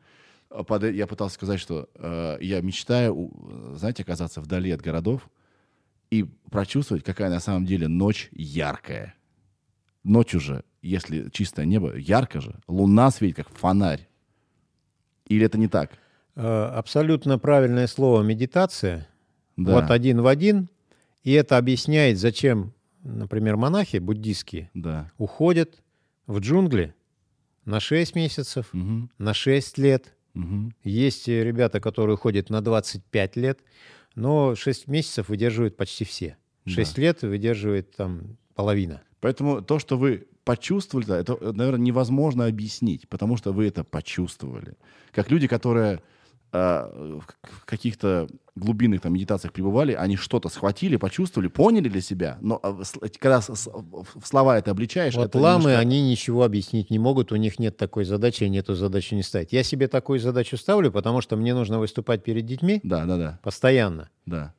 А под- Я пытался сказать, что э, я мечтаю, у- знаете, оказаться вдали от городов и прочувствовать, какая на самом деле ночь яркая. Ночью же, если чистое небо, ярко же, луна светит, как фонарь. Или это не так? Э, Абсолютно правильное слово медитация. Да. Вот один в один. И это объясняет, зачем, например, монахи буддийские Да. уходят в джунгли на 6 месяцев, Мгм. на 6 лет. Мгм. Есть э, ребята, которые ходят на 25 лет, но 6 месяцев выдерживают почти все. 6 лет выдерживает там половина. Поэтому то, что вы почувствовали, да, это, наверное, невозможно объяснить, потому что вы это почувствовали. Как люди, которые в к- в каких-то глубинных там, медитациях пребывали, они что-то схватили, почувствовали, поняли для себя, но а, когда в слова это обличаешь, Вот это ламы, немножко- они ничего объяснить не могут, у них нет такой задачи, они эту задачу не ставят. Я себе такую задачу ставлю, потому что мне нужно выступать перед детьми Да, да, да, постоянно. да.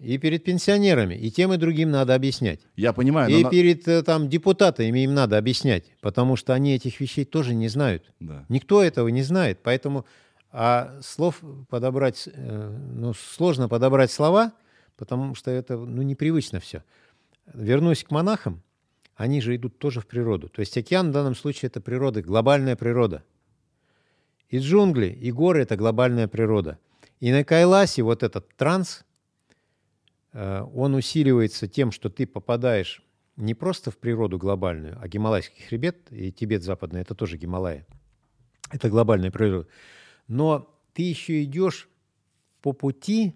И перед пенсионерами, и тем и другим надо объяснять. Я понимаю, но и на- перед э, там депутатами им надо объяснять, потому что они этих вещей тоже не знают. Да. Никто этого не знает, поэтому а слов подобрать, э, ну, сложно подобрать слова, потому что это, ну, непривычно все. Вернусь к монахам, они же идут тоже в природу. То есть океан в данном случае это природа, глобальная природа. И джунгли, и горы – это глобальная природа. И на Кайласе вот этот транс, э, он усиливается тем, что ты попадаешь не просто в природу глобальную, а Гималайский хребет и Тибет западный – это тоже Гималаи. Это глобальная природа. Но ты еще идешь по пути,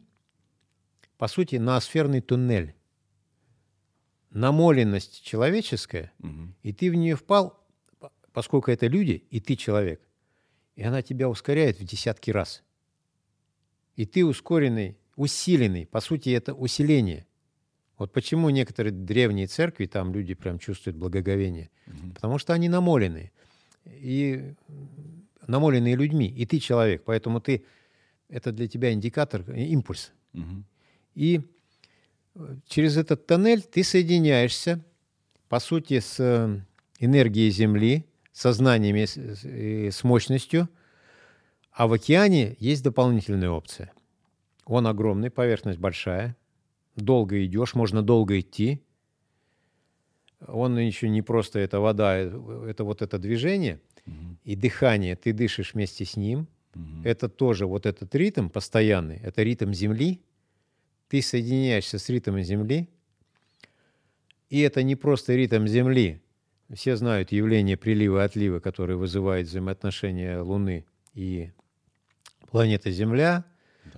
по сути, на сферный туннель. Намоленность человеческая, Мгм. и ты в нее впал, по- поскольку это люди, и ты человек. И она тебя ускоряет в десятки раз. И ты ускоренный, усиленный. По сути, это усиление. Вот почему некоторые древние церкви, там люди прям чувствуют благоговение. Потому что они намолены. И намоленные людьми. И ты человек. Поэтому ты, это для тебя индикатор, э, импульс. Мгм. И э, через этот тоннель ты соединяешься, по сути, с э, энергией Земли, со знаниями, с, с- и с мощностью. А в океане есть дополнительная опция. Он огромный, поверхность большая. Долго идешь, можно долго идти. Он еще не просто это вода, это вот это движение и дыхание. Ты дышишь вместе с ним. Мгм. Это тоже вот этот ритм постоянный, это ритм Земли. Ты соединяешься с ритмом Земли. И это не просто ритм Земли. Все знают явление прилива и отлива, которое вызывает взаимоотношения Луны и планеты Земля.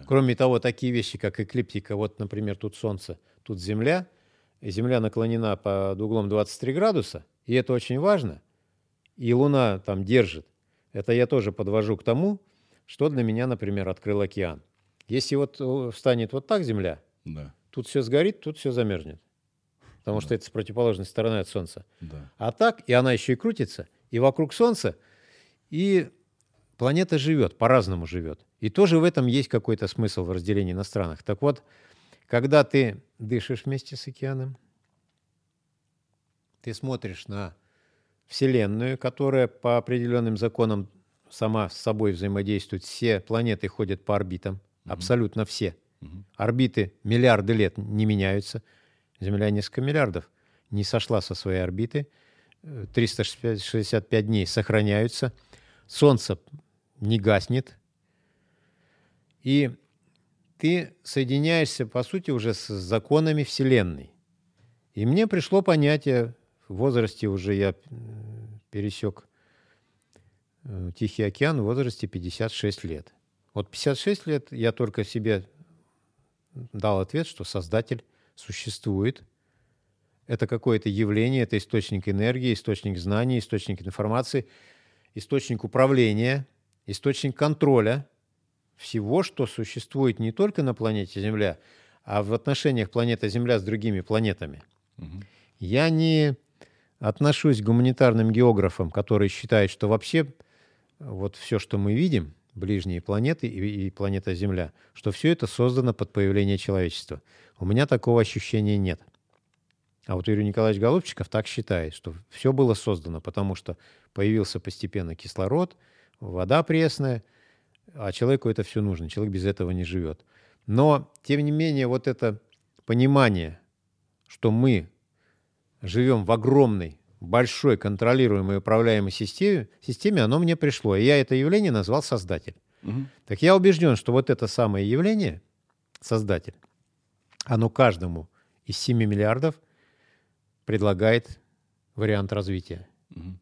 Кроме того, такие вещи, как эклиптика, вот, например, тут Солнце, тут Земля, Земля наклонена под углом 23 градуса, и это очень важно, и Луна там держит. Это я тоже подвожу к тому, что для меня, например, открыл океан. Если вот э, встанет вот так Земля, Да. тут все сгорит, тут все замерзнет. потому что это с противоположной стороны от Солнца. Да. А так, и она еще и крутится, и вокруг Солнца, и планета живет, по-разному живет. И тоже в этом есть какой-то смысл в разделении на странах. Так вот, когда ты дышишь вместе с океаном, ты смотришь на Вселенную, которая по определенным законам сама с собой взаимодействует. Все планеты ходят по орбитам, абсолютно все. Орбиты миллиарды лет не меняются. Земля несколько миллиардов не сошла со своей орбиты. Э, 365 дней сохраняются. Солнце не гаснет. И ты соединяешься, по сути, уже с законами Вселенной. И мне пришло понятие, возрасте уже я м, пересек э, Тихий океан в возрасте 56 лет. Вот 56 лет я только себе дал ответ, что Создатель существует. Это какое-то явление, это источник энергии, источник знаний, источник информации, источник управления, источник контроля всего, что существует не только на планете Земля, а в отношениях планета Земля с другими планетами. Я не отношусь к гуманитарным географам, которые считают, что вообще вот все, что мы видим, ближние планеты и, и планета Земля, что все это создано под появление человечества. У меня такого ощущения нет. А вот Юрий Николаевич Голубчиков так считает, что все было создано, потому что появился постепенно кислород, вода пресная, а человеку это все нужно, человек без этого не живет. Но, тем не менее, вот это понимание, что мы живем в огромной, большой, контролируемой управляемой системе, системе, оно мне пришло. И я это явление назвал Создатель. Мгм. Так я убежден, что вот это самое явление, Создатель, оно каждому из 7 миллиардов предлагает вариант развития. Мгм.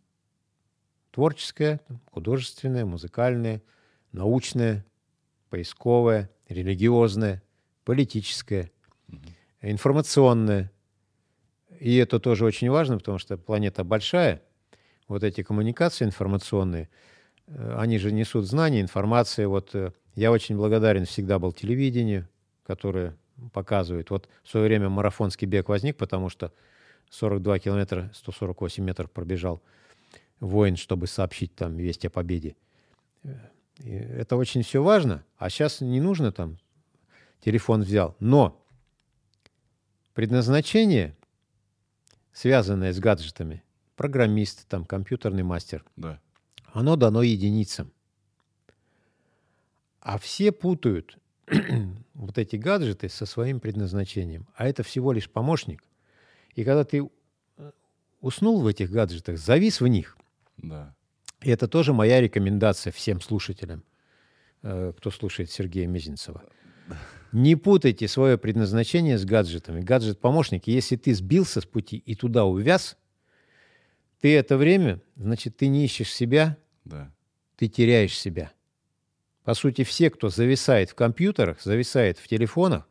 Творческое, художественное, музыкальное, научное, поисковое, религиозное, политическое, информационное. И это тоже очень важно, потому что планета большая. Вот эти коммуникации информационные, э, они же несут знания, информацию. Вот э, я очень благодарен всегда был телевидению, которое показывает. Вот в свое время марафонский бег возник, потому что 42 километра, 148 метров пробежал воин, чтобы сообщить там весть о победе. Э, и это очень все важно, а сейчас не нужно там телефон взял. Но предназначение, связанное с гаджетами, программист, там, компьютерный мастер, Да. оно дано единицам. А все путают вот эти гаджеты со своим предназначением. А это всего лишь помощник. И когда ты э, уснул в этих гаджетах, завис в них, Да. и это тоже моя рекомендация всем слушателям, э, кто слушает Сергея Мезенцева. Не путайте свое предназначение с гаджетами. Гаджет-помощник, если ты сбился с пути и туда увяз, ты это время, значит, ты не ищешь себя, Да. ты теряешь себя. По сути, все, кто зависает в компьютерах, зависает в телефонах,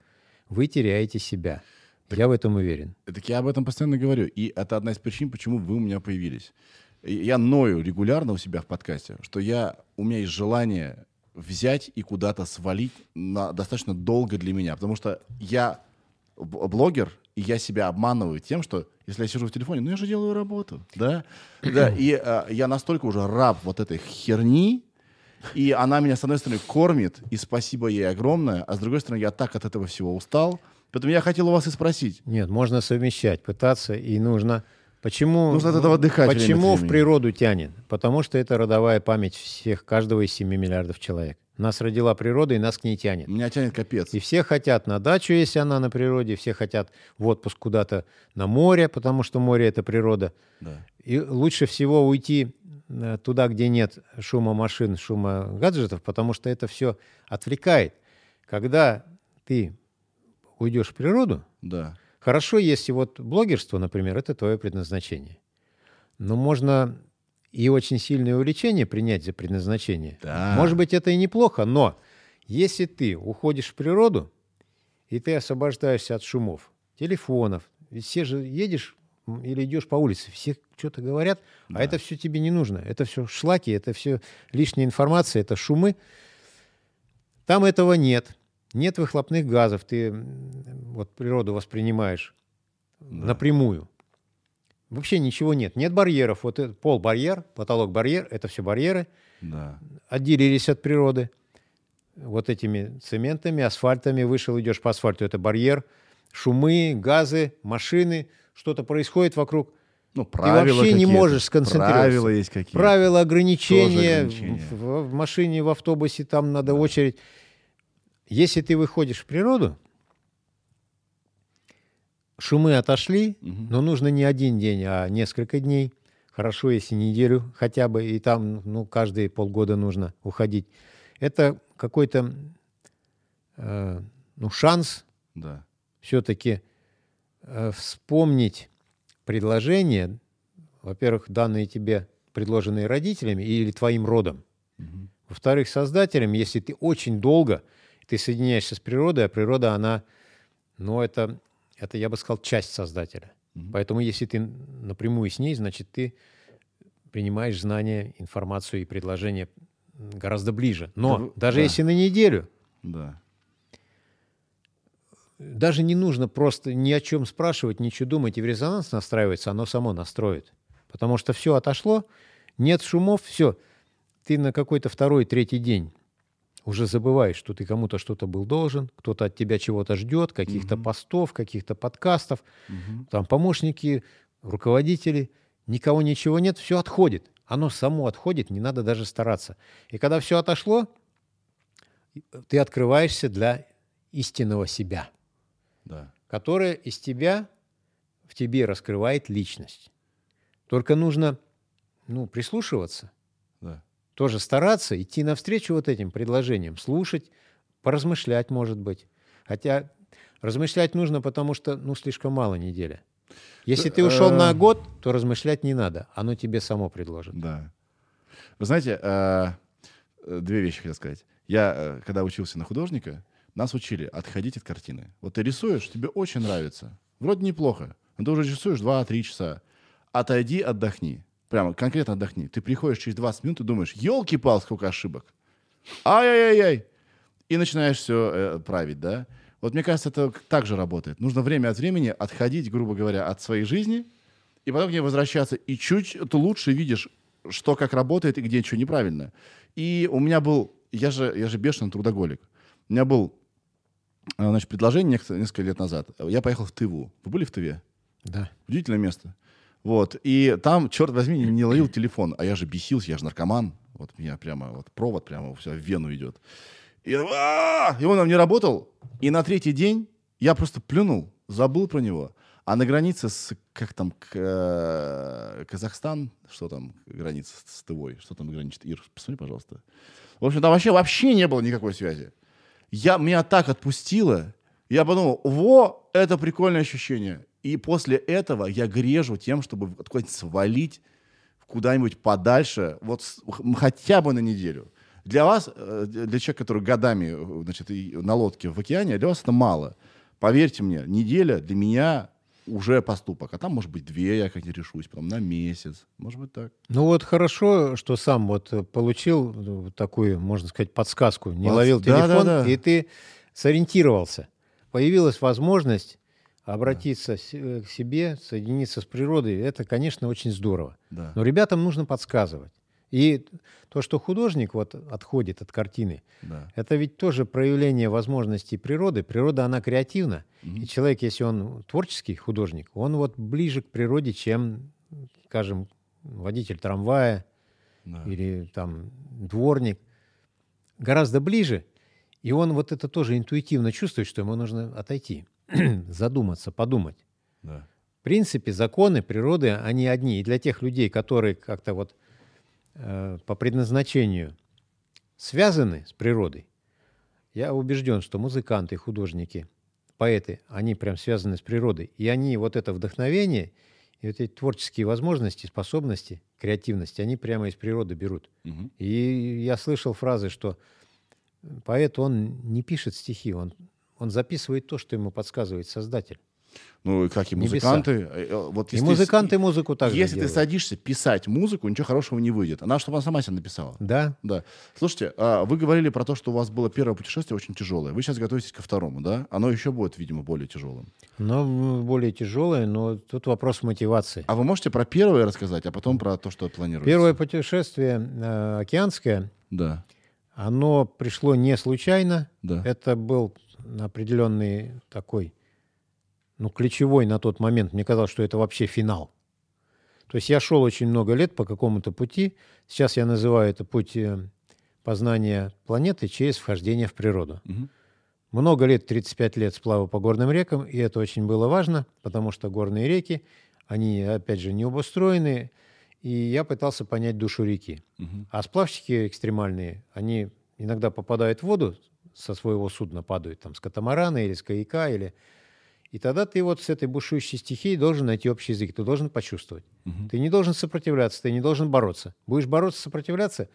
вы теряете себя. Я в этом уверен. Так я об этом постоянно говорю. И это одна из причин, почему вы у меня появились. Я ною регулярно у себя в подкасте, что я, у меня есть желание взять и куда-то свалить на достаточно долго для меня. Потому что я блогер, и я себя обманываю тем, что если я сижу в телефоне, ну я же делаю работу, да? Да, и э, я настолько уже раб вот этой херни, и она меня, с одной стороны, кормит, и спасибо ей огромное, а с другой стороны, я так от этого всего устал. Поэтому я хотел у вас и спросить. Нет, можно совмещать, пытаться, и нужно... Почему, Нужно от этого отдыхать Почему в природу тянет? Потому что это родовая память всех, каждого из 7 миллиардов человек. Нас родила природа, и нас к ней тянет. Меня тянет капец. И все хотят на дачу, если она на природе, все хотят в отпуск куда-то на море, потому что море — это природа. Да. И лучше всего уйти э, туда, где нет шума машин, шума гаджетов, потому что это все отвлекает. Когда ты уйдешь в природу, Да. Хорошо, если вот блогерство, например, это твое предназначение. Но можно и очень сильное увлечение принять за предназначение. Да. Может быть, это и неплохо, но если ты уходишь в природу, и ты освобождаешься от шумов, телефонов, ведь все же едешь или идешь по улице, все что-то говорят, Да. а это все тебе не нужно. Это все шлаки, это все лишняя информация, это шумы. Там этого нет. Нет выхлопных газов. Ты вот природу воспринимаешь напрямую. Вообще ничего нет. Нет барьеров. Вот это пол барьер, потолок барьер, это все барьеры. Да. Отделились от природы вот этими цементами, асфальтами. Вышел, идешь по асфальту, это барьер. Шумы, газы, машины, что-то происходит вокруг. Ну, Ты правила вообще не можешь сконцентрироваться. Правила есть какие-то. Правила, ограничения. Ограничения. В, в машине, в автобусе, там надо очередь. Если ты выходишь в природу, шумы отошли, Мгм. но нужно не один день, а несколько дней. Хорошо, если неделю хотя бы, и там ну, каждые полгода нужно уходить. Это какой-то э, ну, шанс Да. все-таки вспомнить предложения, во-первых, данные тебе, предложенные родителями или твоим родом. Мгм. Во-вторых, создателем, если ты очень долго, ты соединяешься с природой, а природа, она, ну, это, это я бы сказал, часть создателя. Мгм. Поэтому, если ты напрямую с ней, значит, ты принимаешь знания, информацию и предложения гораздо ближе. Но Да даже да. если на неделю, Да. даже не нужно просто ни о чем спрашивать, ничего думать и в резонанс настраивается, оно само настроит. Потому что все отошло, нет шумов, все. Ты на какой-то второй, третий день уже забываешь, что ты кому-то что-то был должен, кто-то от тебя чего-то ждет, каких-то Мгм. постов, каких-то подкастов, Мгм. там помощники, руководители, никого ничего нет, все отходит. Оно само отходит, не надо даже стараться. И когда все отошло, ты открываешься для истинного себя Да. которая из тебя, в тебе раскрывает личность. Только нужно ну, прислушиваться. Тоже стараться, идти навстречу вот этим предложениям, слушать, поразмышлять, может быть. Хотя размышлять нужно, потому что ну, слишком мало неделя. Если ты ушел на Э. год, то размышлять не надо, оно тебе само предложит. Да. Вы знаете, э, э, две вещи хотел сказать. Я, э, когда учился на художника, нас учили отходить от картины. Вот ты рисуешь, тебе очень нравится. Вроде неплохо. Но ты уже рисуешь 2-3 часа. Отойди, отдохни. Прямо конкретно отдохни. Ты приходишь через 20 минут и думаешь, елки-пал, сколько ошибок. Ай-яй-яй-яй. И начинаешь все править, да? Вот мне кажется, это так же работает. Нужно время от времени отходить, грубо говоря, от своей жизни, и потом к ней возвращаться. И чуть ты лучше видишь, что как работает и где что неправильно. И у меня был, я же, я же бешеный трудоголик. У меня был, а, значит, предложение несколько, несколько лет назад. Я поехал в Тыву. Вы были в Тыве? Да. Удивительное место. Вот. И там, черт возьми, не ловил телефон. А я же бесился, я же наркоман. Вот меня прямо, вот провод прямо все в вену идет. И, и он нам не работал. И на третий день я просто плюнул, забыл про него. А на границе с, как там, к- э, Казахстан, что там граница с Тывой, что там граничит, Ир, посмотри, пожалуйста. В общем, там вообще, вообще не было никакой связи. Я, меня так отпустило, я подумал, во, это прикольное ощущение. И после этого я грежу тем, чтобы откуда-нибудь свалить куда-нибудь подальше, вот с- хотя бы на неделю. Для вас, э, для человека, который годами э, значит, на лодке в океане, для вас это мало. Поверьте мне, неделя для меня уже поступок. А там, может быть, две я как-нибудь решусь, потом на месяц. Может быть, так. Ну вот хорошо, что сам вот э, получил такую, можно сказать, подсказку, не Подс- ловил да, телефон, да, да. и ты сориентировался. Появилась возможность обратиться с- э, к себе, соединиться с природой. Это, конечно, очень здорово. Да. Но ребятам нужно подсказывать. И то, что художник вот отходит от картины, да. это ведь тоже проявление возможностей природы. Природа, она креативна. Мгм. И человек, если он творческий художник, он вот ближе к природе, чем, скажем, водитель трамвая Да. или там дворник. Гораздо ближе. И он вот это тоже интуитивно чувствует, что ему нужно отойти, задуматься, подумать. Да. В принципе, законы природы, они одни. И для тех людей, которые как-то вот э, по предназначению связаны с природой, я убежден, что музыканты, художники, поэты, они прям связаны с природой. И они вот это вдохновение и вот эти творческие возможности, способности, креативность, они прямо из природы берут. Мгм. И я слышал фразы, что поэт, он не пишет стихи, он, он записывает то, что ему подсказывает Создатель. Ну, и как и музыканты. э, э, Вот И музыканты ты, музыку также Если ты делают. садишься писать музыку, ничего хорошего не выйдет. Она, чтобы она сама себя написала. Да, Да. Слушайте, а вы говорили про то, что у вас было первое путешествие очень тяжелое. Вы сейчас готовитесь ко второму, да? Оно еще будет, видимо, более тяжелым. м, более тяжелое, но тут вопрос мотивации. А вы можете про первое рассказать, а потом про то, что планируется? Первое путешествие э, океанское, Да, оно пришло не случайно. да. Это был определенный такой, ну, ключевой на тот момент. Мне казалось, что это вообще финал. То есть я шел очень много лет по какому-то пути. Сейчас я называю это путь э, познания планеты через вхождение в природу. Мгм. Много лет, 35 лет сплава по горным рекам, и это очень было важно, потому что горные реки, они, опять же, не обустроены, и я пытался понять душу реки. Мгм. А сплавщики экстремальные, они иногда попадают в воду, со своего судна падают, там, с катамарана или с каяка, или... И тогда ты вот с этой бушующей стихией должен найти общий язык, ты должен почувствовать. Мгм. Ты не должен сопротивляться, ты не должен бороться. Будешь бороться, сопротивляться,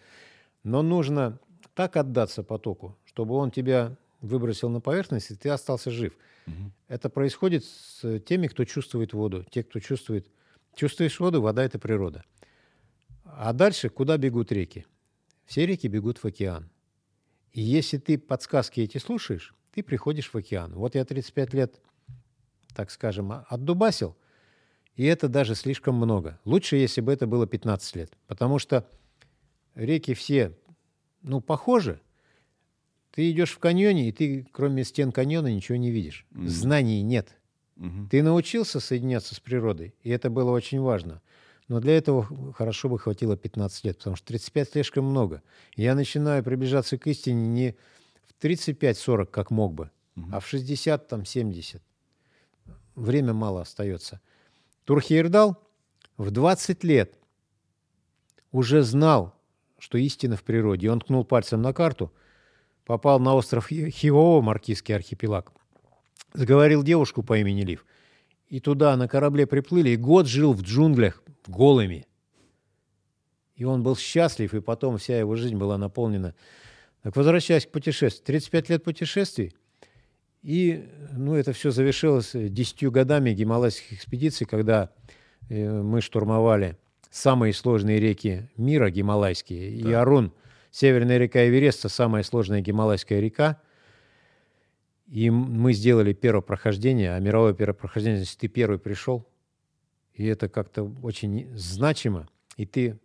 но нужно так отдаться потоку, чтобы он тебя выбросил на поверхность, и ты остался жив. Мгм. Это происходит с теми, кто чувствует воду. Те, кто чувствует... Чувствуешь воду, вода — это природа. А дальше куда бегут реки? Все реки бегут в океан. И если ты подсказки эти слушаешь, ты приходишь в океан. Вот я 35 лет, так скажем, а- отдубасил, и это даже слишком много. Лучше, если бы это было 15 лет. Потому что реки все, ну, похожи. Ты идешь в каньоне, и ты, кроме стен каньона, ничего не видишь. Мгм. Знаний нет. Мгм. Ты научился соединяться с природой, и это было очень важно. Но для этого хорошо бы хватило 15 лет, потому что 35 слишком много. Я начинаю приближаться к истине не в 35-40, как мог бы, Мгм. а в 60, там, 70. Время мало остается. Турхейрдал в 20 лет уже знал, что истина в природе. Он ткнул пальцем на карту, попал на остров Хи- Хиоо, Маркизский архипелаг, заговорил девушку по имени Лив. И туда на корабле приплыли, и год жил в джунглях голыми. И он был счастлив, и потом вся его жизнь была наполнена. Так возвращаясь к путешествию. 35 лет путешествий, и ну, это все завершилось э, 10 годами гималайских экспедиций, когда э, мы штурмовали самые сложные реки мира, гималайские. И Да. Арун, северная река Эвереста, самая сложная гималайская река. И мы сделали первое прохождение, а мировое первое прохождение, значит, ты первый пришел, и это как-то очень значимо, и ты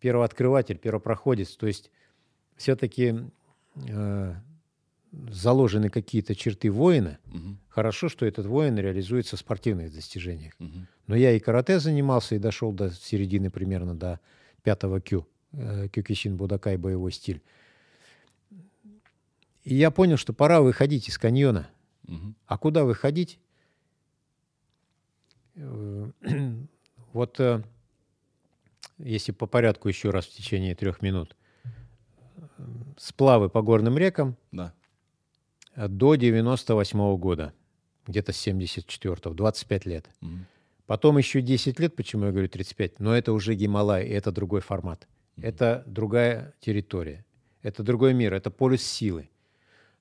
первооткрыватель, первопроходец, то есть все-таки заложены какие-то черты воина. Мгм. Хорошо, что этот воин реализуется в спортивных достижениях. Мгм. Но я и карате занимался, и дошел до середины примерно до пятого кю. э, Кюкисин Будакай боевой стиль. И я понял, что пора выходить из каньона. Мгм. А куда выходить? Э, Вот э, если по порядку еще раз в течение трех минут. Э, Сплавы по горным рекам Да. до 98 года, где-то с 74 25 лет. Мгм. Потом еще 10 лет, почему я говорю 35, но это уже Гималай, и это другой формат. Это другая территория, это другой мир, это полюс силы.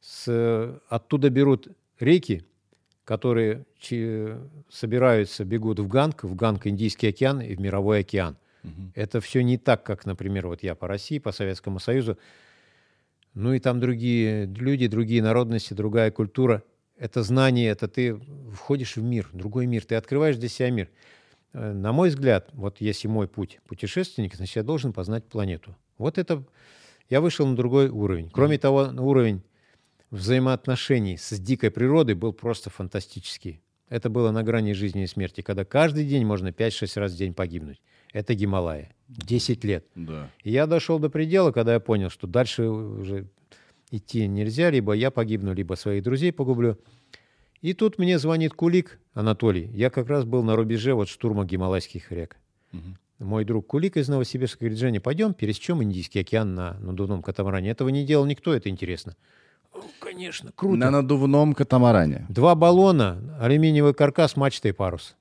С, оттуда берут реки, которые собираются, бегут в Ганг, в Ганг Индийский океан и в Мировой океан. Мгм. Это все не так, как, например, вот я по России, по Советскому Союзу. Ну и там другие люди, другие народности, другая культура. Это знание, это ты входишь в мир, другой мир, ты открываешь для себя мир. Э, На мой взгляд, вот если мой путь путешественник, значит, я должен познать планету. Вот это я вышел на другой уровень. Кроме того, уровень взаимоотношений с дикой природой был просто фантастический. Это было на грани жизни и смерти, когда каждый день можно 5-6 раз в день погибнуть. Это Гималая. 10 лет. Да. И я дошел до предела, когда я понял, что дальше уже идти нельзя, либо я погибну, либо своих друзей погублю. И тут мне звонит Кулик Анатолий. Я как раз был на рубеже вот штурма Гималайских рек. Мгм. Мой друг Кулик из Новосибирска говорит, Женя, пойдем пересечем Индийский океан на надувном катамаране. Этого не делал никто, это интересно. «О, конечно, круто. На надувном катамаране. Два баллона, алюминиевый каркас, мачта и парус.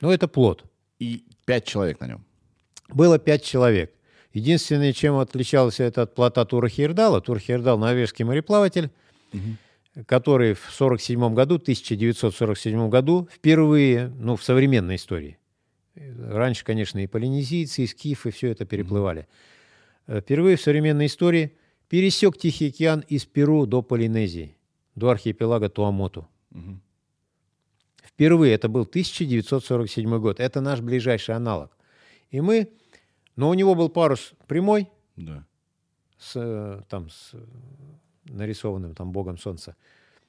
Ну, это плод. И пять человек на нем. Было пять человек. Единственное, чем отличался это от плота Тура Хейрдала, Тур Хейрдал – норвежский мореплаватель, который в 47 году, 1947 году, впервые, ну, в современной истории, раньше, конечно, и полинезийцы, и скифы, все это переплывали, Э, впервые в современной истории пересек Тихий океан из Перу до Полинезии, до архипелага Туамоту. Впервые, это был 1947 год, это наш ближайший аналог. И мы, но у него был парус прямой, Да. с, э, там, с нарисованным там богом солнца.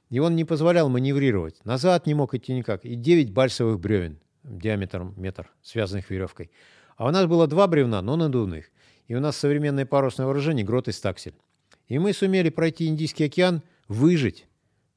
И он не позволял маневрировать. Назад не мог идти никак. И 9 бальсовых бревен диаметром метр, связанных веревкой. А у нас было два бревна, но надувных. И у нас современное парусное вооружение грот и стаксель. И мы сумели пройти Индийский океан, выжить.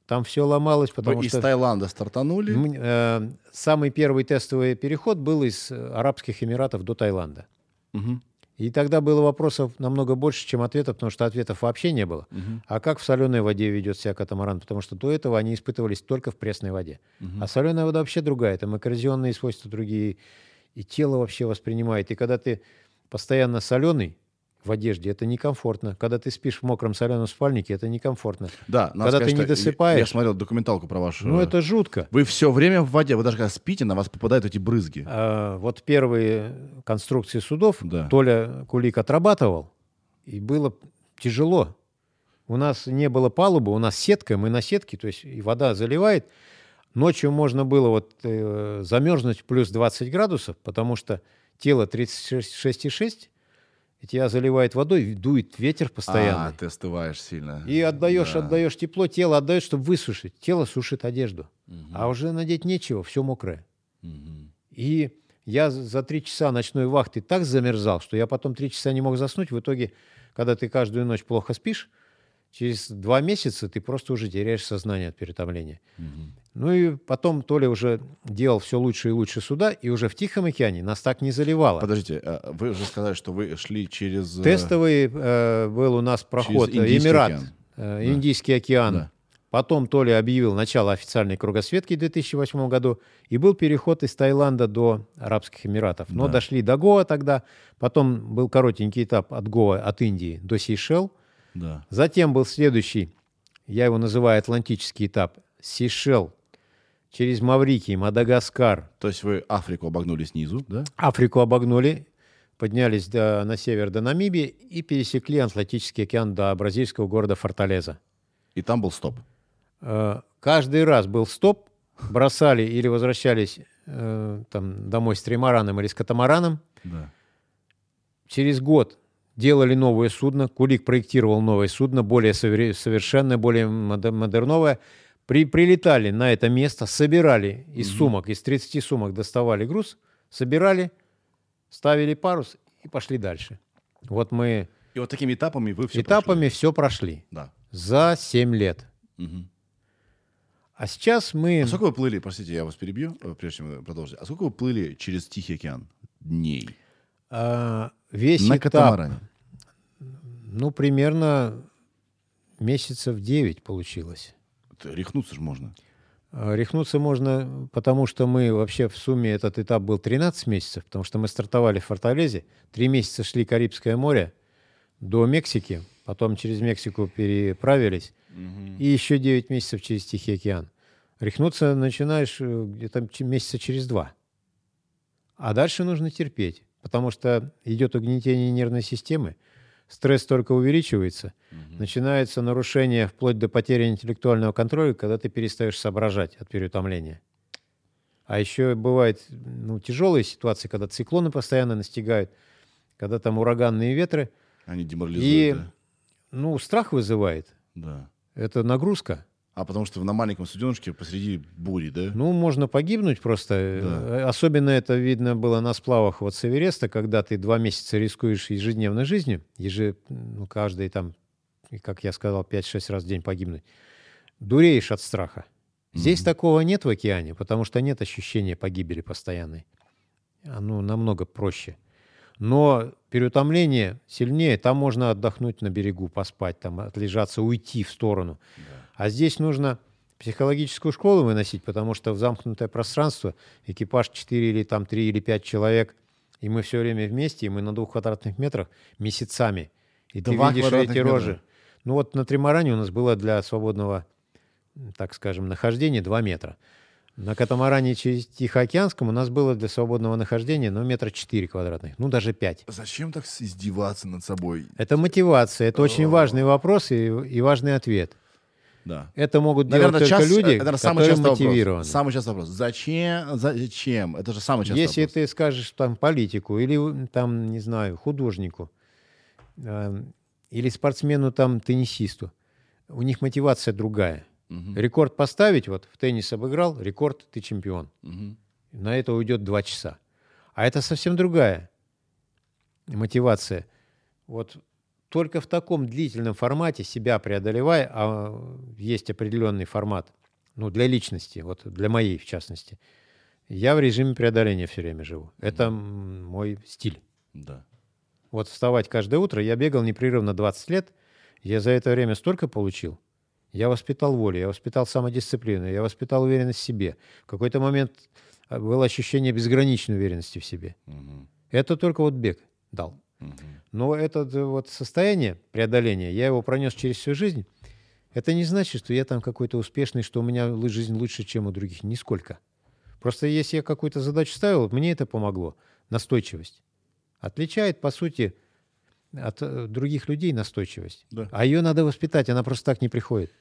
Там все ломалось, потому Вы из что... Таиланда стартанули. Э, самый первый тестовый переход был из Арабских Эмиратов до Таиланда. Мгм. И тогда было вопросов намного больше, чем ответов, потому что ответов вообще не было. А как в соленой воде ведет себя катамаран? Потому что до этого они испытывались только в пресной воде. А соленая вода вообще другая, там эккоррозионные свойства другие, и тело вообще воспринимает. И когда ты постоянно соленый в одежде, это некомфортно. Когда ты спишь в мокром соленом спальнике, это некомфортно. Да, надо Когда ты сказать, не что я- досыпаешь- Я смотрел документалку про вашу. Ну, это жутко. Вы все время в воде, вы даже когда спите, на вас попадают эти брызги. А, вот первые конструкции судов Да. Толя Кулик отрабатывал, и было тяжело. У нас не было палубы, у нас сетка, мы на сетке, то есть и вода заливает. Ночью можно было вот э, замерзнуть плюс 20 градусов, потому что тело 36,6, и тебя заливает водой, дует ветер постоянно. А, ты остываешь сильно. И отдаешь, Да. отдаешь тепло, тело отдаешь, чтобы высушить. Тело сушит одежду. А уже надеть нечего, все мокрое. Мгм. И я за- три часа ночной вахты так замерзал, что я потом три часа не мог заснуть. В итоге, когда ты каждую ночь плохо спишь, через два месяца ты просто уже теряешь сознание от перетомления. Ну и потом Толя уже делал все лучше и лучше суда, и уже в Тихом океане нас так не заливало. Подождите, а, вы уже сказали, что вы шли через... э, Тестовый э, был у нас проход э, Индийский Эмират, океан. э, Индийский океан. Да. Потом Толя объявил начало официальной кругосветки в 2008 году, и был переход из Таиланда до Арабских Эмиратов. Но Да. дошли до Гоа тогда, потом был коротенький этап от Гоа, от Индии до Сейшел. Да. Затем был следующий, я его называю Атлантический этап, Сейшел, через Маврикий, Мадагаскар, То есть вы Африку обогнули снизу, да? Африку обогнули, поднялись до- на север до Намибии и пересекли Атлантический океан до бразильского города Форталеза. И там был стоп. Э, Каждый раз был стоп, бросали или возвращались э, там, домой с тримараном или с катамараном. Да. Через год делали новое судно, Кулик проектировал новое судно, более совершенное, более модер- модерновое. При, прилетали на это место, собирали из сумок, из 30 сумок доставали груз, собирали, ставили парус и пошли дальше. Вот мы И вот такими этапами вы все этапами все прошли Да. за 7 лет. Мгм. А сейчас мы... А сколько вы плыли, простите, я вас перебью, э, прежде чем вы продолжите. А сколько вы плыли через Тихий океан дней? а, весь На этап, катамаране. ну, примерно месяцев 9 получилось. Это Рехнуться же можно. А, Рехнуться можно, потому что мы вообще в сумме этот этап был 13 месяцев, потому что мы стартовали в Форталезе, три месяца шли Карибское море до Мексики, потом через Мексику переправились, и еще 9 месяцев через Тихий океан. Рехнуться начинаешь э, где-то месяца через два. А дальше нужно терпеть, потому что идет угнетение нервной системы, стресс только увеличивается, начинается нарушение вплоть до потери интеллектуального контроля, когда ты перестаешь соображать от переутомления. А еще бывают ну, тяжелые ситуации, когда циклоны постоянно настигают, когда там ураганные ветры. Они И деморализуют, да? ну, страх вызывает. Да. Это нагрузка. А потому что на маленьком суденышке посреди бури, да? Ну, можно погибнуть просто. Э, Особенно это видно было на сплавах вот с Эвереста, когда ты два месяца рискуешь ежедневной жизнью, еже, ну, каждый там, как я сказал, 5-6 раз в день погибнуть. Дуреешь от страха. Здесь такого нет в океане, потому что нет ощущения погибели постоянной. Оно намного проще. Но переутомление сильнее, там можно отдохнуть на берегу, поспать, там отлежаться, уйти в сторону. А здесь нужно психологическую школу выносить, потому что в замкнутое пространство экипаж 4 или там 3 или 5 человек, и мы все время вместе, и мы на двух квадратных метрах месяцами. И Два ты видишь эти метра. рожи. Ну вот на Тримаране у нас было для свободного так скажем, нахождение 2 метра. На катамаране через Тихоокеанском у нас было для свободного нахождения, ну, метра 4 квадратных, ну, даже 5. Зачем так издеваться над собой? Это мотивация, это очень важный вопрос и, и важный ответ. Да. Это могут Наверное, делать только часто- люди, это, наверное, самый которые мотивированы. вопрос. Самый частый вопрос. Зачем? Зачем? Это же самый частый Если вопрос. ты скажешь там политику или там, не знаю, художнику, э, или спортсмену там теннисисту, у них мотивация другая. Мгм. Рекорд поставить, вот в теннис обыграл, рекорд, ты чемпион. Мгм. На это уйдет два часа. А это совсем другая мотивация. Вот только в таком длительном формате себя преодолевая, а есть определенный формат, ну, для личности, вот для моей в частности, я в режиме преодоления все время живу. Это мой стиль. Да. Вот вставать каждое утро, я бегал непрерывно 20 лет, я за это время столько получил. Я воспитал волю, я воспитал самодисциплину, я воспитал уверенность в себе. В какой-то момент а, было ощущение безграничной уверенности в себе. Мгм. Это только вот бег дал. Но это вот состояние преодоления, я его пронес через всю жизнь. Это не значит, что я там какой-то успешный, что у меня жизнь лучше, чем у других. Нисколько. Просто если я какую-то задачу ставил, мне это помогло. Настойчивость. Отличает, по сути, от э, других людей настойчивость. Да. А ее надо воспитать, она просто так не приходит.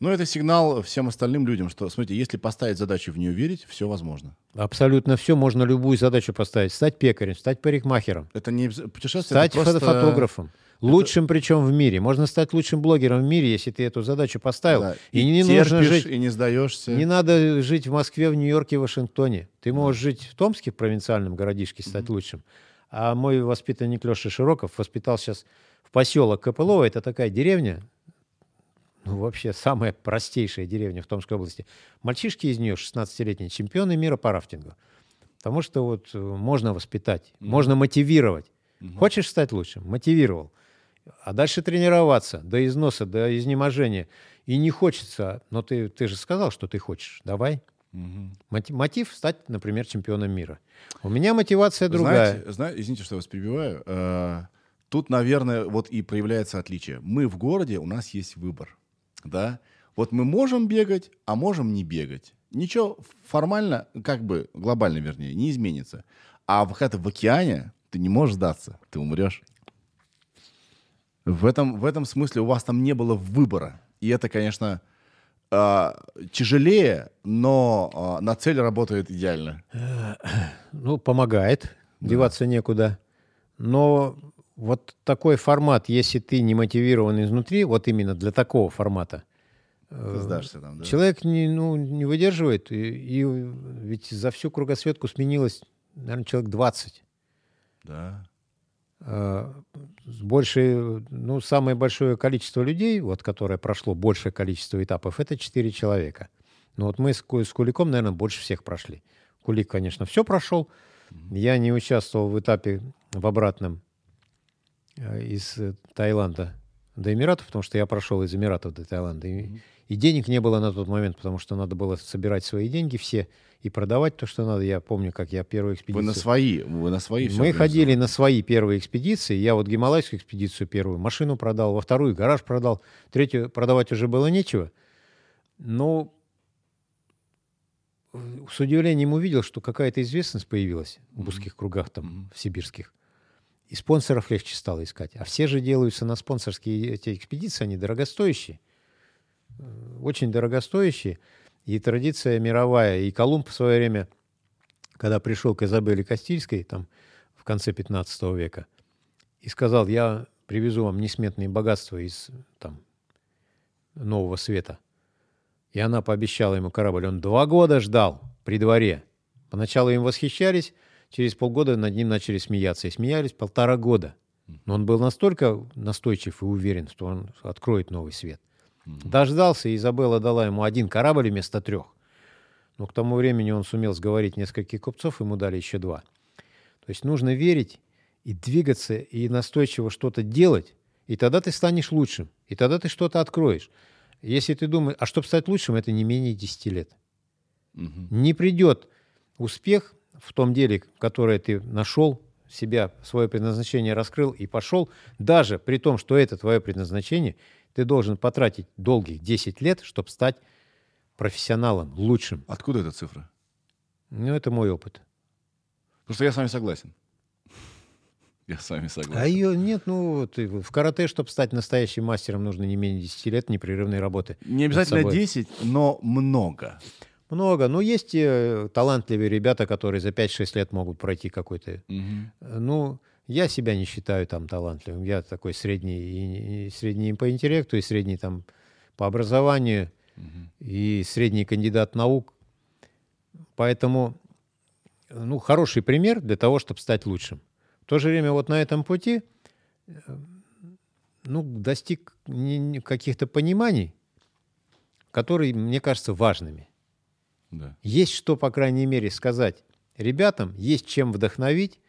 Ну, это сигнал всем остальным людям, что, смотрите, если поставить задачу в нее верить, все возможно. Абсолютно все, можно любую задачу поставить. Стать пекарем, стать парикмахером, Это не путешествие, стать это просто... фотографом. Лучшим причем в мире. Можно стать лучшим блогером в мире, если ты эту задачу поставил. Да, И, и, не нужно терпишь, жить. и не сдаешься. Не надо жить в Москве, в Нью-Йорке, в Вашингтоне. Ты можешь жить в Томске, в провинциальном городишке, стать лучшим. А мой воспитанник Леша Широков воспитал сейчас в поселок Копылово. Это такая деревня, ну, вообще самая простейшая деревня в Томской области. Мальчишки из нее, 16-летние, чемпионы мира по рафтингу. Потому что вот э, можно воспитать, можно мотивировать. Хочешь стать лучшим? Мотивировал. А дальше тренироваться до износа, до изнеможения. И не хочется, но ты, ты же сказал, что ты хочешь. Давай. Мгм. Мотив, стать, например, чемпионом мира. У меня мотивация другая. Знаете, зна- извините, что я вас перебиваю. Э, Тут, наверное, вот и проявляется отличие. Мы в городе, у нас есть выбор. Да? Вот мы можем бегать, а можем не бегать. Ничего формально, как бы глобально, вернее, не изменится. А в- ты в океане, ты не можешь сдаться, ты умрешь. В этом, в этом смысле у вас там не было выбора. И это, конечно, э, тяжелее, но э, на цель работает идеально. Ну, помогает, деваться некуда. Но вот такой формат, если ты не мотивирован изнутри, вот именно для такого формата, Ты сдашься там, да? человек не, ну, не выдерживает. И, и ведь за всю кругосветку сменилось, наверное, человек 20. Да. А, с большей, ну, самое большое количество людей, вот, которое прошло большее количество этапов, это 4 человека. Ну, вот мы с, с Куликом, наверное, больше всех прошли. Кулик, конечно, все прошел. Я не участвовал в этапе в обратном э, из э, Таиланда до Эмиратов, потому что я прошел из Эмиратов до Таиланда. И, и денег не было на тот момент, потому что надо было собирать свои деньги все и продавать то, что надо. Я помню, как я первую Вы экспедицию... на свои, вы на свои Мы ходили на свои первые экспедиции. Я вот гималайскую экспедицию первую, машину продал, во вторую гараж продал, третью продавать уже было нечего. Но э, с удивлением увидел, что какая-то известность появилась в узких кругах там, в сибирских. И спонсоров легче стало искать. А все же делаются на спонсорские эти экспедиции, они дорогостоящие. Э, Очень дорогостоящие. И традиция мировая. И Колумб в свое время, когда пришел к Изабелле Кастильской, там, в конце 15 века, и сказал, я привезу вам несметные богатства из там, Нового Света. И она пообещала ему корабль. Он два года ждал при дворе. Поначалу им восхищались, через полгода над ним начали смеяться. И смеялись полтора года. Но он был настолько настойчив и уверен, что он откроет новый свет. Дождался, и Изабелла дала ему один корабль вместо трех. Но к тому времени он сумел сговорить нескольких купцов, ему дали еще два. То есть нужно верить и двигаться, и настойчиво что-то делать, и тогда ты станешь лучшим, и тогда ты что-то откроешь. Если ты думаешь, а чтобы стать лучшим, это не менее 10 лет. Мгм. Не придет успех в том деле, которое ты нашел, себя, свое предназначение раскрыл и пошел, даже при том, что это твое предназначение, ты должен потратить долгих 10 лет, чтобы стать профессионалом, лучшим. Откуда эта цифра? Ну, это мой опыт. Потому что я с вами согласен. Я с вами согласен. А ее нет, ну, вот, в карате, чтобы стать настоящим мастером, нужно не менее 10 лет непрерывной работы. Не обязательно собой. 10, но много. Много. Но есть э, талантливые ребята, которые за 5-6 лет могут пройти какой-то... Э, Ну, я себя не считаю там талантливым. Я такой средний, и, и средний по интеллекту, и средний там по образованию, Мгм. и средний кандидат наук. Поэтому, ну, хороший пример для того, чтобы стать лучшим. В то же время вот на этом пути, э, ну, достиг каких-то пониманий, которые, мне кажется, важными. Да. Есть что, по крайней мере, сказать ребятам, есть чем вдохновить,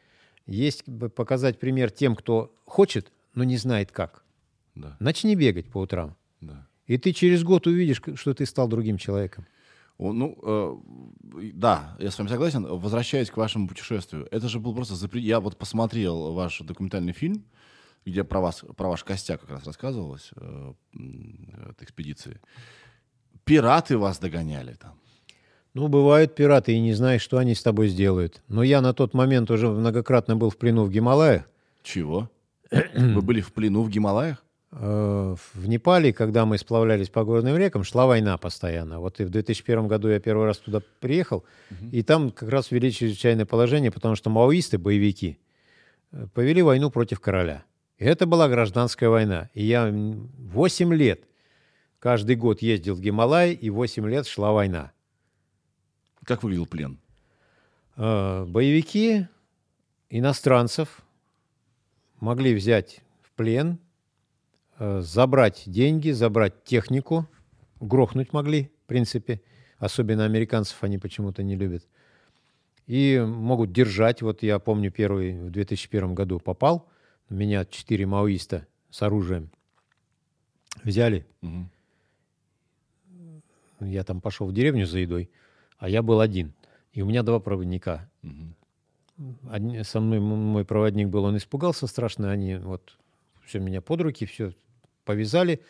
есть показать пример тем, кто хочет, но не знает как. Да. Начни бегать по утрам. Да. И ты через год увидишь, что ты стал другим человеком. Ну, э, да, я с вами согласен. Возвращаясь к вашему путешествию, это же был просто запре- Я вот посмотрел ваш документальный фильм, где про вас, про ваш костяк как раз рассказывалось, э, от экспедиции. Пираты вас догоняли там. Ну, бывают пираты, и не знаешь, что они с тобой сделают. Но я на тот момент уже многократно был в плену в Гималаях. Чего? Вы были в плену в Гималаях? Э, В Непале, когда мы сплавлялись по горным рекам, шла война постоянно. Вот и в 2001 году я первый раз туда приехал, и там как раз ввели чрезвычайное положение, потому что маоисты, боевики, э, повели войну против короля. И это была гражданская война. И я м, 8 лет каждый год ездил в Гималай, и 8 лет шла война. Как выглядел плен? Э, Боевики иностранцев могли взять в плен, э, забрать деньги, забрать технику, грохнуть могли, в принципе. Особенно американцев они почему-то не любят. И могут держать. Вот я помню, первый в 2001 году попал. Меня четыре маоиста с оружием взяли. Мгм. Я там пошел в деревню за едой, а я был один. И у меня два проводника. Мгм. Одни- со мной мой проводник был, он испугался страшно, они вот все меня под руки, все повязали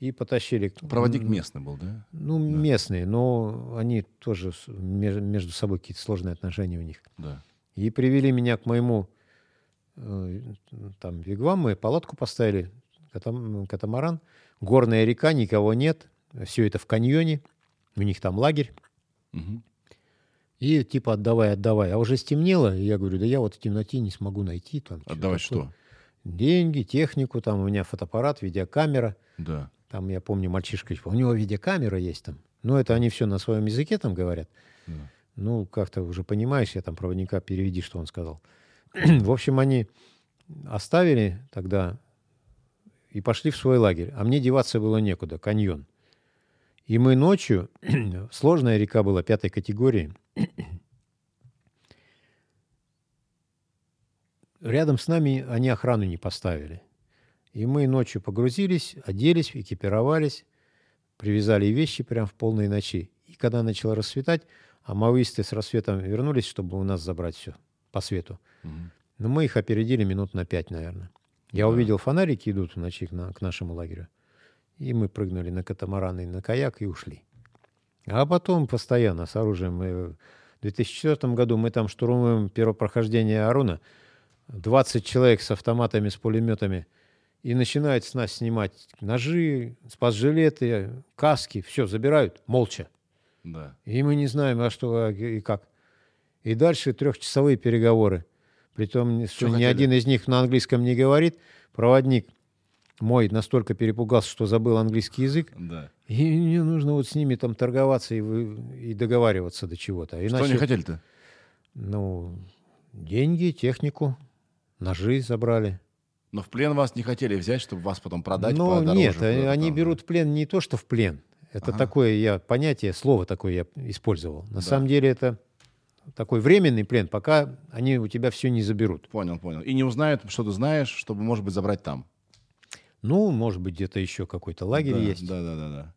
и потащили. Проводник местный был, да? Ну, местные, но они тоже между собой какие-то сложные отношения у них. Да. И привели меня к моему э, там вигвам, мы палатку поставили, катам- катамаран, горная река, никого нет, все это в каньоне, у них там лагерь. И типа отдавай, отдавай. А уже стемнело, и я говорю, да я вот в темноте не смогу найти. Там, такое. что? Деньги, технику, там у меня фотоаппарат, видеокамера. Да. Там, я помню, мальчишка, у него видеокамера есть там. Ну, это они все на своем языке там говорят. Да. Ну, как-то уже понимаешь, я там проводника переведи, что он сказал. в общем, они оставили тогда и пошли в свой лагерь. А мне деваться было некуда, каньон. И мы ночью, сложная река была пятой категории, рядом с нами они охрану не поставили. И мы ночью погрузились, оделись, экипировались, привязали вещи прям в полной ночи. И когда начало рассветать, а маоисты с рассветом вернулись, чтобы у нас забрать все по свету. Но мы их опередили минут на пять, наверное. Я Да. увидел фонарики идут в ночи к, на- к нашему лагерю. И мы прыгнули на катамаран и на каяк и ушли. А потом постоянно с оружием. Мы в 2004 году мы там штурмуем первопрохождение Аруна. 20 человек с автоматами, с пулеметами. И начинают с нас снимать ножи, спас-жилеты, каски. Все, забирают молча. Да. И мы не знаем, а что а и как. И дальше трехчасовые переговоры. Притом, что ни хотели? один из них на английском не говорит. Проводник мой настолько перепугался, что забыл английский язык. Да. И мне нужно вот с ними там торговаться и, вы- и договариваться до чего-то. Что Иначе, они хотели-то? ну, деньги, технику, ножи забрали. Но в плен вас не хотели взять, чтобы вас потом продать Но подороже нет, куда-то они там, берут в плен не то, что в плен. Это Ага. такое я понятие, слово такое я использовал. На Да. самом деле это такой временный плен, пока они у тебя все не заберут. Понял, понял. И не узнают, что ты знаешь, чтобы, может быть, забрать там. Ну, может быть, где-то еще какой-то лагерь да, есть. Да, да, да, да.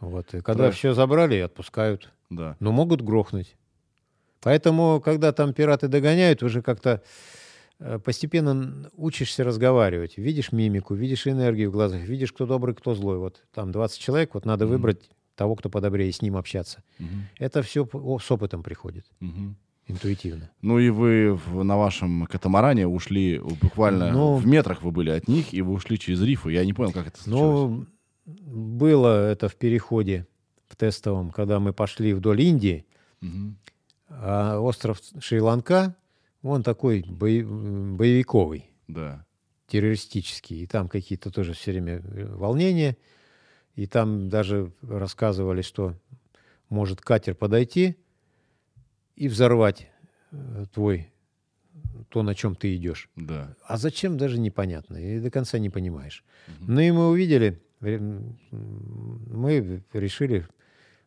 Вот. И когда Трэш. все забрали, отпускают. Да. Но могут грохнуть. Поэтому, когда там пираты догоняют, уже как-то э, постепенно учишься разговаривать. Видишь мимику, видишь энергию в глазах, видишь, кто добрый, кто злой. Вот там 20 человек, вот надо Мгм. выбрать, того, кто подобрее, с ним общаться. Мгм. Это все с опытом приходит, Мгм. Интуитивно. Ну и вы в- на вашем катамаране ушли буквально Ну- в метрах вы были от них, и вы ушли через рифы. Я не понял, как это случилось. Ну, было это в переходе в тестовом, когда мы пошли вдоль Индии, Мгм. а остров Шри-Ланка, он такой бои- боевиковый, Да. террористический, и там какие-то тоже все время э, волнения, и там даже рассказывали, что может катер подойти и взорвать э, твой, то, на чем ты идешь. Да. А зачем, даже непонятно, и до конца не понимаешь. Ну и мы увидели, мы решили,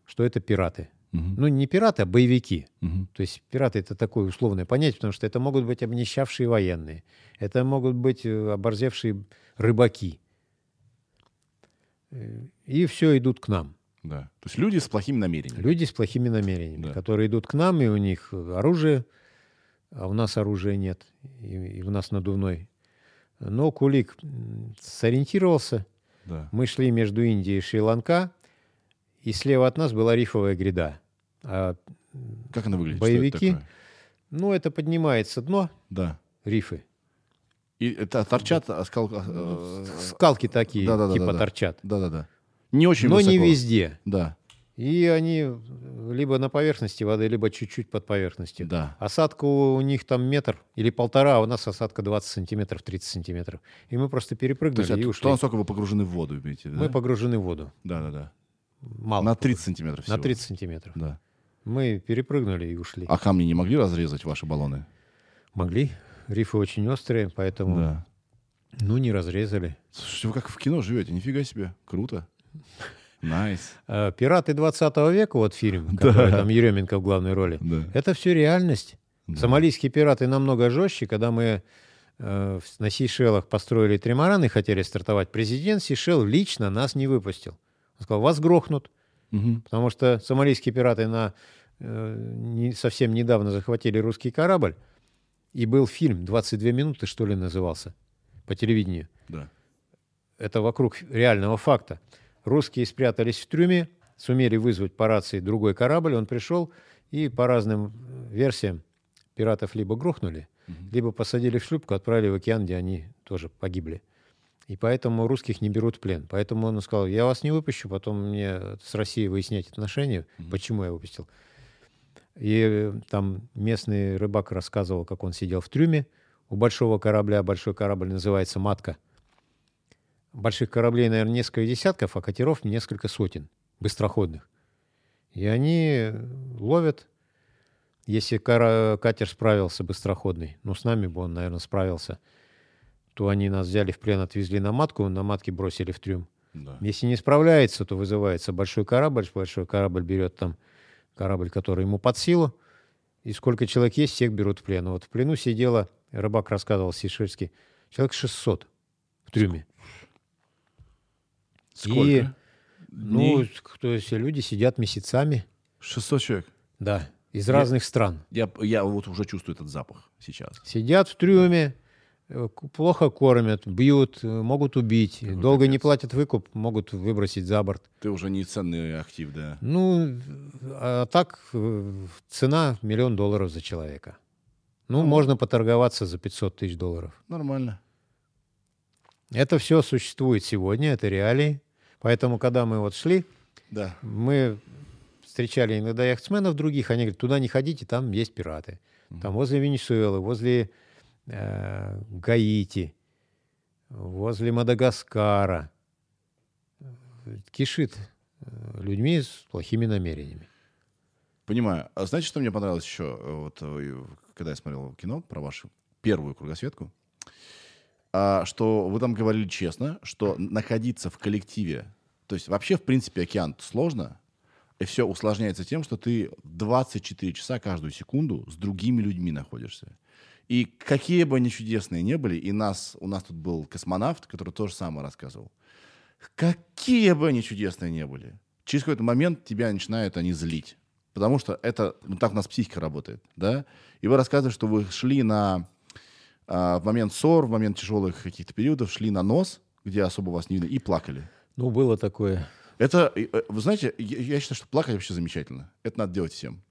что это пираты. Мгм. Ну, не пираты, а боевики. Мгм. То есть пираты это такое условное понятие, потому что это могут быть обнищавшие военные, это могут быть э, оборзевшие рыбаки. Э, И все идут к нам. Да. То есть люди с плохими намерениями. Люди с плохими намерениями, Да. которые идут к нам, и у них оружие, а у нас оружия нет, и, и у нас надувной. Но Кулик сориентировался. Да. Мы шли между Индией и Шри-Ланка, и слева от нас была рифовая гряда. А, Как она выглядит? Что это Боевики? такое? ну, это поднимается дно, Да. рифы. И это торчат а, скал... э, Скалки такие, Да-да-да-да-да. типа торчат. Да-да-да. Не очень Но не высоко. везде. Да. И они либо на поверхности воды, либо чуть-чуть под поверхностью. Да. Осадка у них там метр или полтора, а у нас осадка 20 сантиметров, 30 сантиметров. И мы просто То перепрыгнули есть и ушли. то, насколько вы погружены в воду, имеете в виду, Мы да? погружены в воду. Да, да, да. Мало. На 30 сантиметров На всего. 30 сантиметров. Да. Мы перепрыгнули и ушли. А камни не могли разрезать ваши баллоны? Могли. Рифы очень острые, поэтому, Да. ну, не разрезали. Слушайте, вы как в кино живете, нифига себе. Круто. Nice. А, «Пираты 20 века», вот фильм, который там Еременко в главной роли, Да. это все реальность. Да. Сомалийские пираты намного жестче. Когда мы э, на Сейшелах построили тримаран и хотели стартовать, президент Сейшел лично нас не выпустил. Он сказал, вас грохнут, потому что сомалийские пираты на, э, не, совсем недавно захватили русский корабль, и был фильм «22 минуты», что ли, назывался, по телевидению. Да. Это вокруг реального факта. Русские спрятались в трюме, сумели вызвать по рации другой корабль, он пришел, и по разным э, версиям пиратов либо грохнули, либо посадили в шлюпку, отправили в океан, где они тоже погибли. И поэтому русских не берут в плен. Поэтому он сказал, я вас не выпущу, потом мне с Россией выяснять отношения, почему я выпустил. И э, там местный рыбак рассказывал, как он сидел в трюме у большого корабля. Большой корабль называется «Матка». Больших кораблей, наверное, несколько десятков, а катеров несколько сотен быстроходных. И они ловят, если катер справился быстроходный, ну, с нами бы он, наверное, справился, то они нас взяли в плен, отвезли на матку, на матке бросили в трюм. Да. Если не справляется, то вызывается большой корабль. Большой корабль берет там корабль, который ему под силу. И сколько человек есть, всех берут в плен. Вот в плену сидело, рыбак рассказывал Сишельский, человек 600 в трюме. Сколько? Ну, Дней? то есть люди сидят месяцами, 600 человек. да, из разных стран. Я, я вот уже чувствую этот запах сейчас. Сидят в трюме, э, плохо кормят, бьют, э, могут убить. Какой Долго не капец. платят выкуп, могут выбросить за борт. Ты уже не ценный актив, да. Ну, а так э, цена миллион долларов за человека. Ну, можно поторговаться за 500 тысяч долларов. Нормально. Это все существует сегодня, это реалии. Поэтому, когда мы вот шли, Да. мы встречали иногда яхтсменов других, они говорят, туда не ходите, там есть пираты. Там возле Венесуэлы, возле э, Гаити, возле Мадагаскара. Кишит э, людьми с плохими намерениями. Понимаю. А знаете, что мне понравилось еще, э, вот, э, когда я смотрел кино про вашу первую кругосветку? А, что вы там говорили честно, что находиться в коллективе, то есть вообще, в принципе, океан сложно, и все усложняется тем, что ты 24 часа каждую секунду с другими людьми находишься. И какие бы они чудесные не были, и нас, у нас тут был космонавт, который то же самое рассказывал. Какие бы они чудесные не были, через какой-то момент тебя начинают они злить. Потому что это, ну так у нас психика работает, да? И вы рассказываете, что вы шли на, в момент ссор, в момент тяжелых каких-то периодов, шли на нос, где особо вас не видно, и плакали. Ну, было такое. Это, э, э, вы знаете, я, я считаю, что плакать вообще замечательно. Это надо делать всем.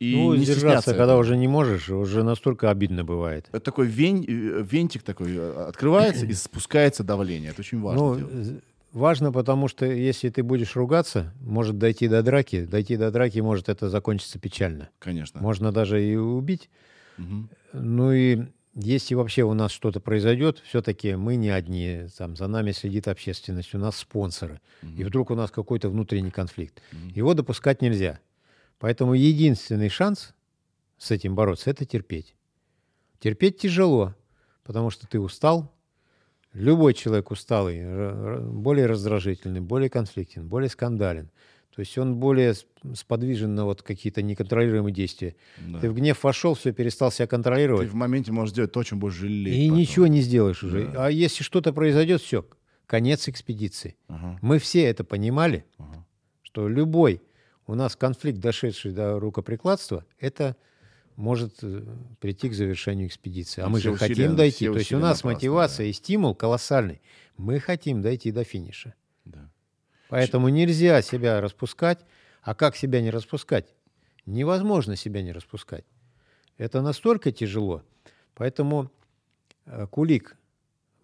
И ну, не сдержаться, когда уже не можешь, уже настолько обидно бывает. Это такой вень- э, вентик такой открывается и спускается давление. Это очень важно Ну, делать. важно, потому что если ты будешь ругаться, может дойти до драки. Дойти до драки может это закончиться печально. Конечно. Можно даже и убить. Мгм. Ну и если вообще у нас что-то произойдет, все-таки мы не одни, там за нами следит общественность, у нас спонсоры. И вдруг у нас какой-то внутренний конфликт. Его допускать нельзя. Поэтому единственный шанс с этим бороться – это терпеть. Терпеть тяжело, потому что ты устал. Любой человек усталый, более раздражительный, более конфликтен, более скандален. То есть он более сподвижен на вот какие-то неконтролируемые действия. Да. Ты в гнев вошел, все, перестал себя Ты контролировать. в моменте можешь сделать то, чем будешь жалеть. И потом. ничего не сделаешь уже. Да. А если что-то произойдет, все, конец экспедиции. Ага, Мы все это понимали, ага. что любой у нас конфликт, дошедший до рукоприкладства, это может э, прийти к завершению экспедиции. А И мы все же усилия- хотим дойти. То есть у нас мотивация да. и стимул колоссальный. Мы хотим дойти до финиша. Да. Поэтому нельзя себя распускать. А как себя не распускать? Невозможно себя не распускать. Это настолько тяжело. Поэтому э, Кулик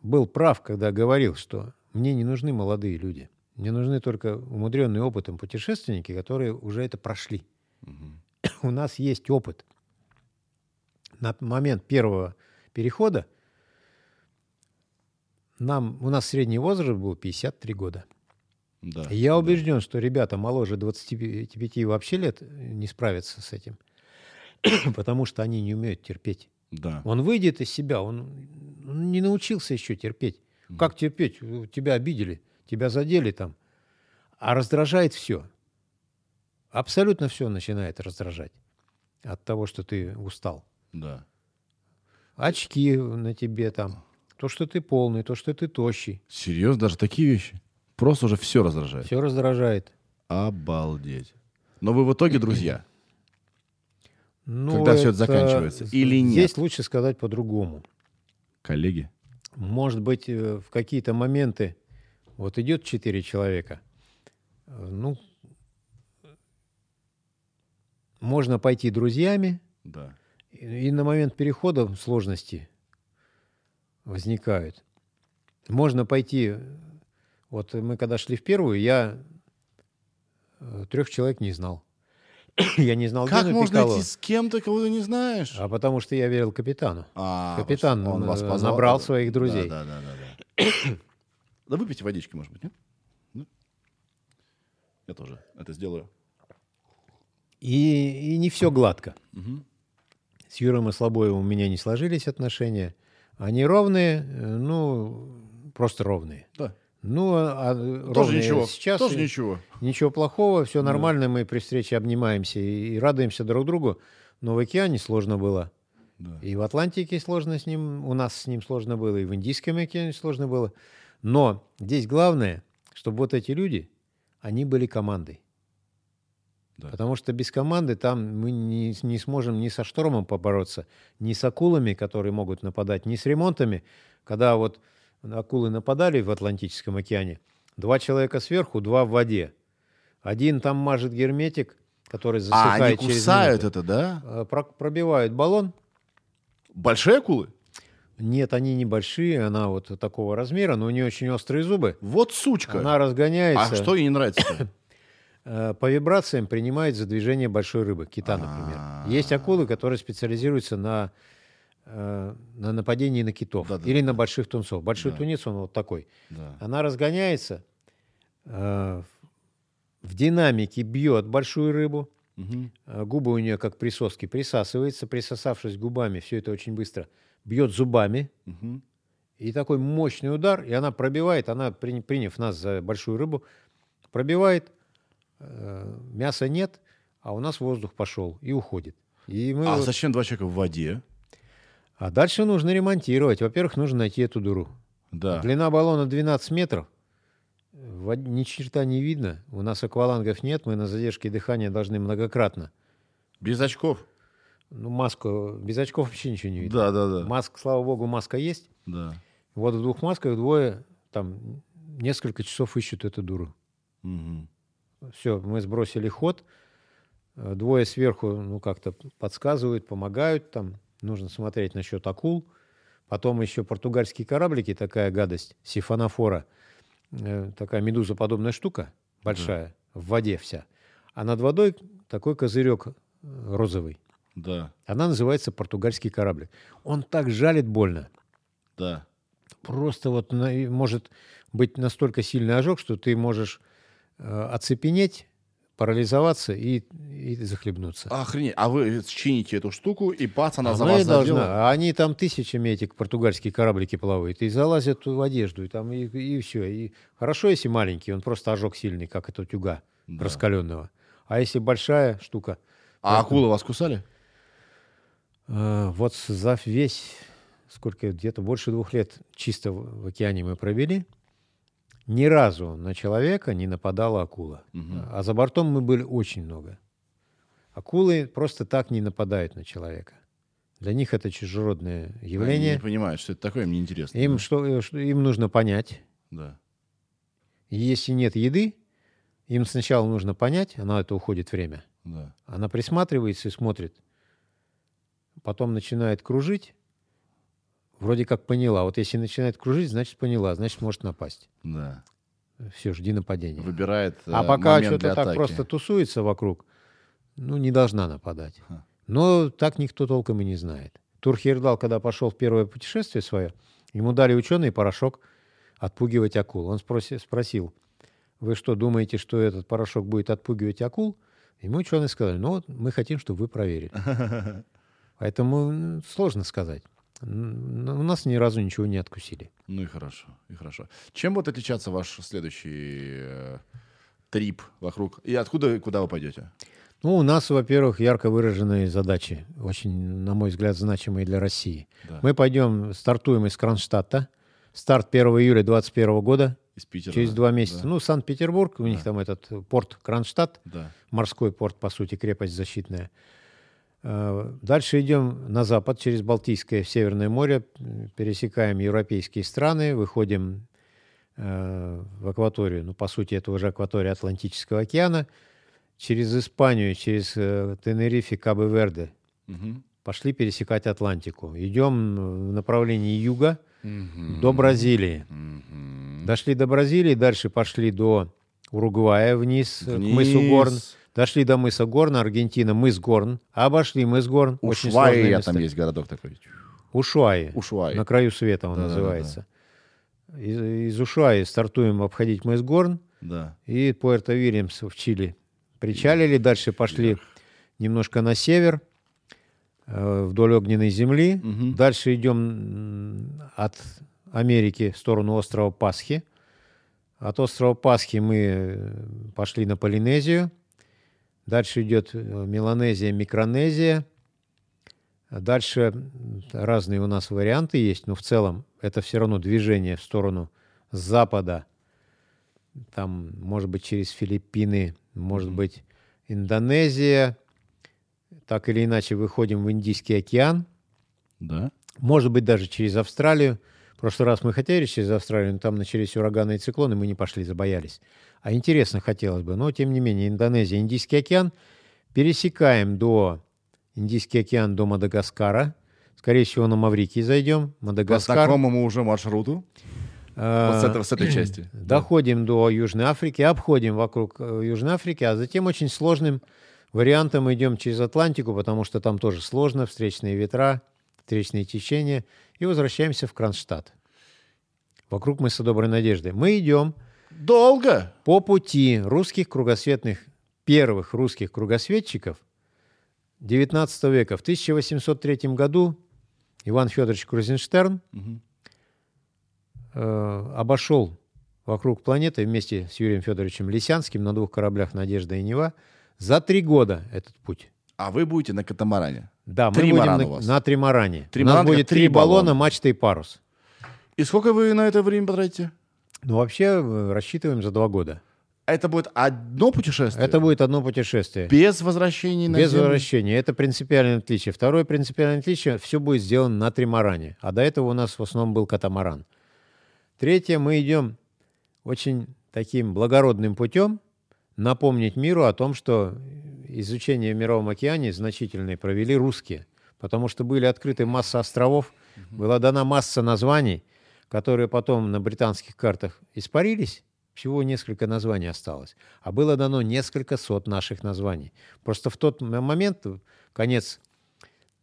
был прав, когда говорил, что мне не нужны молодые люди. Мне нужны только умудренные опытом путешественники, которые уже это прошли. Мгм. У нас есть опыт. На момент первого перехода нам, у нас средний возраст был 53 года. Да. Я да. убежден, что ребята моложе 25 вообще лет не справятся с этим, потому что они не умеют терпеть. Да. Он выйдет из себя, он он не научился еще терпеть. Как терпеть? Тебя обидели, тебя задели там. А раздражает все. Абсолютно все начинает раздражать от того, что ты устал. Да. Очки на тебе там, то, что ты полный, то, что ты тощий. Серьезно, даже такие вещи? Просто уже все раздражает. Все раздражает. Обалдеть. Но вы в итоге друзья. Ну, Когда всё это заканчивается? Или нет? Здесь лучше сказать по-другому. Коллеги. Может быть, э, в какие-то моменты вот идет четыре человека, э, ну, можно пойти друзьями, Да. и и на момент перехода сложности возникают. Можно пойти, вот мы когда шли в первую, я трех человек не знал. я не знал Как Гену можно Пикало, идти с кем-то, кого ты не знаешь? а потому что я верил капитану. А, Капитан, он э, вас позвал. набрал своих друзей. Да, да, да, да. Да, выпейте водички, может быть, нет? Я тоже это сделаю. И, и не все гладко. Мгм. С Юрой Маслобоевым у меня не сложились отношения. Они ровные, э, ну, просто ровные. Да. Ну, а а Тоже ничего. сейчас Тоже ничего. ничего плохого, все нормально, мы при встрече обнимаемся и, и радуемся друг другу. Но в океане сложно было. Да. И в Атлантике сложно с ним, у нас с ним сложно было, и в Индийском океане сложно было. Но здесь главное, чтобы вот эти люди, они были командой. Да. Потому что без команды там мы не, не сможем ни со штормом побороться, ни с акулами, которые могут нападать, ни с ремонтами. Когда вот акулы нападали в Атлантическом океане, два человека сверху, два в воде. Один там мажет герметик, который А, засыхает они через кусают минуту. это, да? Э, про- пробивают баллон. Большие акулы? Нет, они небольшие, она вот такого размера, но у нее очень острые зубы. Вот сучка. Она разгоняется. А что ей не нравится? Э, по вибрациям принимает за движение большой рыбы, кита, например. А. Есть акулы, которые специализируются на, э, на нападении на китов Да-да-да. или на больших тунцов. Большой Да. тунец, он вот такой. Да. Она разгоняется, э, в динамике бьет большую рыбу, э, губы у нее как присоски, присасывается, присосавшись губами, все это очень быстро, бьет зубами, Мгм. и такой мощный удар, и она пробивает, она, при- приняв нас за большую рыбу, пробивает, э, мяса нет, а у нас воздух пошел и уходит. И мы А вот- зачем два человека в воде? А дальше нужно ремонтировать. Во-первых, нужно найти эту дуру. Да. Длина баллона 12 метров. Ни черта не видно. У нас аквалангов нет, мы на задержке дыхания должны многократно. Без очков? Ну, маску, без очков вообще ничего не видно. Да, да, да. Маск, слава богу, маска есть. Да. Вот в двух масках двое там несколько часов ищут эту дуру. Мгм. Все, мы сбросили ход. Э, Двое сверху, ну, как-то подсказывают, помогают. Там нужно смотреть насчет акул. Потом еще португальские кораблики, такая гадость, сифонофора. Э, Такая медузоподобная штука, большая, в воде вся. А над водой такой козырек э, розовый. Да, Она называется португальский кораблик. Он так жалит больно. да. Просто вот на- может быть настолько сильный ожог, что ты можешь э, оцепенеть, парализоваться и, и захлебнуться. Охренеть. А вы чините эту штуку, и пац, она А за вас должна- задела? а они там тысячами эти португальские кораблики плавают и залазят в одежду, и там и, все. И хорошо, если маленький, он просто ожог сильный, как это тюга Да. раскаленного. А если большая штука, А акулы вас кусали? э, вот за весь, сколько, где-то больше двух лет чисто в океане мы провели, ни разу на человека не нападала акула. Мгм. А за бортом мы были очень много. Акулы просто так не нападают на человека. Для них это чужеродное Они явление. не понимают, что это такое, им неинтересно. Им, да? что, э, что- им нужно понять. Да. Если нет еды, им сначала нужно понять, а на это уходит время. Да. Она присматривается и смотрит. Потом начинает кружить. Вроде как поняла. Вот если начинает кружить, значит поняла, значит может напасть. Да. Все, жди нападения. Выбирает А э, пока момент что-то так атаки. просто тусуется вокруг, ну, не должна нападать. Ха. Но так никто толком и не знает. Турхирдал, когда пошел в первое путешествие свое, ему дали ученый порошок отпугивать акул. Он спроси- спросил, вы что, думаете, что этот порошок будет отпугивать акул? Ему ученые сказали, ну, мы хотим, чтобы вы проверили. Поэтому сложно сказать. У нас ни разу ничего не откусили. Ну и хорошо, и хорошо. Чем будет отличаться ваш следующий э, трип вокруг? И откуда и куда вы пойдете? Ну, у нас, во-первых, ярко выраженные задачи, очень, на мой взгляд, значимые для России. Да. Мы пойдем, стартуем из Кронштадта. Старт 1 июля 2021 года, Из Питера. через да? два месяца. Да. Ну, Санкт-Петербург, у них Да. там этот порт Кронштадт, Да. морской порт, по сути, крепость защитная. Э, Дальше идем на запад через Балтийское Северное море, пересекаем европейские страны, выходим э, в акваторию, ну, по сути, это уже акватория Атлантического океана, через Испанию, через э, Тенерифе, Кабо-Верде, Мгм. пошли пересекать Атлантику. Идем в направлении юга Мгм. до Бразилии. Мгм. Дошли до Бразилии, дальше пошли до Уругвая вниз, э, к мысу Вниз. Горн. Дошли до мыса Горн, Аргентина, мыс Горн. Обошли мыс Горн. Ушвайя место. там есть городок такой. Ушуаи. Ушуай. На краю света он Да-да-да-да. называется. Из, из Ушуаи стартуем обходить мыс Горн Да. и Пуэрто-Вильямс в Чили. Причалили, дальше пошли немножко на север, э, вдоль огненной земли. Мгм. Дальше идем от Америки в сторону острова Пасхи. От острова Пасхи мы э, пошли на Полинезию. Дальше идет э, Меланезия, Микронезия. Дальше разные у нас варианты есть, но в целом это все равно движение в сторону запада. Там, может быть, через Филиппины, может быть, Индонезия. Так или иначе, выходим в Индийский океан. Да. Может быть, даже через Австралию. В прошлый раз мы хотели через Австралию, но там начались ураганы и циклоны, мы не пошли, забоялись. А интересно хотелось бы. Но, тем не менее, Индонезия, Индийский океан. Пересекаем до Индийский океан до Мадагаскара. Скорее всего, на Маврикий зайдем. По Мадагаскар. знакомому уже маршруту. А, Вот с, этого, с этой части. Доходим до Южной Африки, обходим вокруг э, Южной Африки, а затем очень сложным вариантом идем через Атлантику, потому что там тоже сложно, встречные ветра, встречные течения, и возвращаемся в Кронштадт. Вокруг мыса Доброй Надежды. Мы идем Долго. по пути русских кругосветных, первых русских кругосветчиков 19 века. В 1803 году Иван Федорович Крузенштерн Мгм. э, обошел вокруг планеты вместе с Юрием Федоровичем Лисянским на двух кораблях «Надежда» и «Нева» за три года этот путь. А вы будете на катамаране. Да, мы Тримаран будем у на, вас. на тримаране. у Тримаран нас это будет три три баллона, баллона. мачта и парус. И сколько вы на это время потратите? Ну, вообще э, рассчитываем за два года. Это будет одно путешествие? Это будет одно путешествие. Без возвращений на Без Землю? возвращения. Это принципиальное отличие. Второе принципиальное отличие – все будет сделано на тримаране. А до этого у нас в основном был катамаран. Третье, мы идем очень таким благородным путем напомнить миру о том, что изучение в Мировом океане значительное провели русские, потому что были открыты масса островов, была дана масса названий, которые потом на британских картах испарились, всего несколько названий осталось, а было дано несколько сот наших названий. Просто в тот момент, конец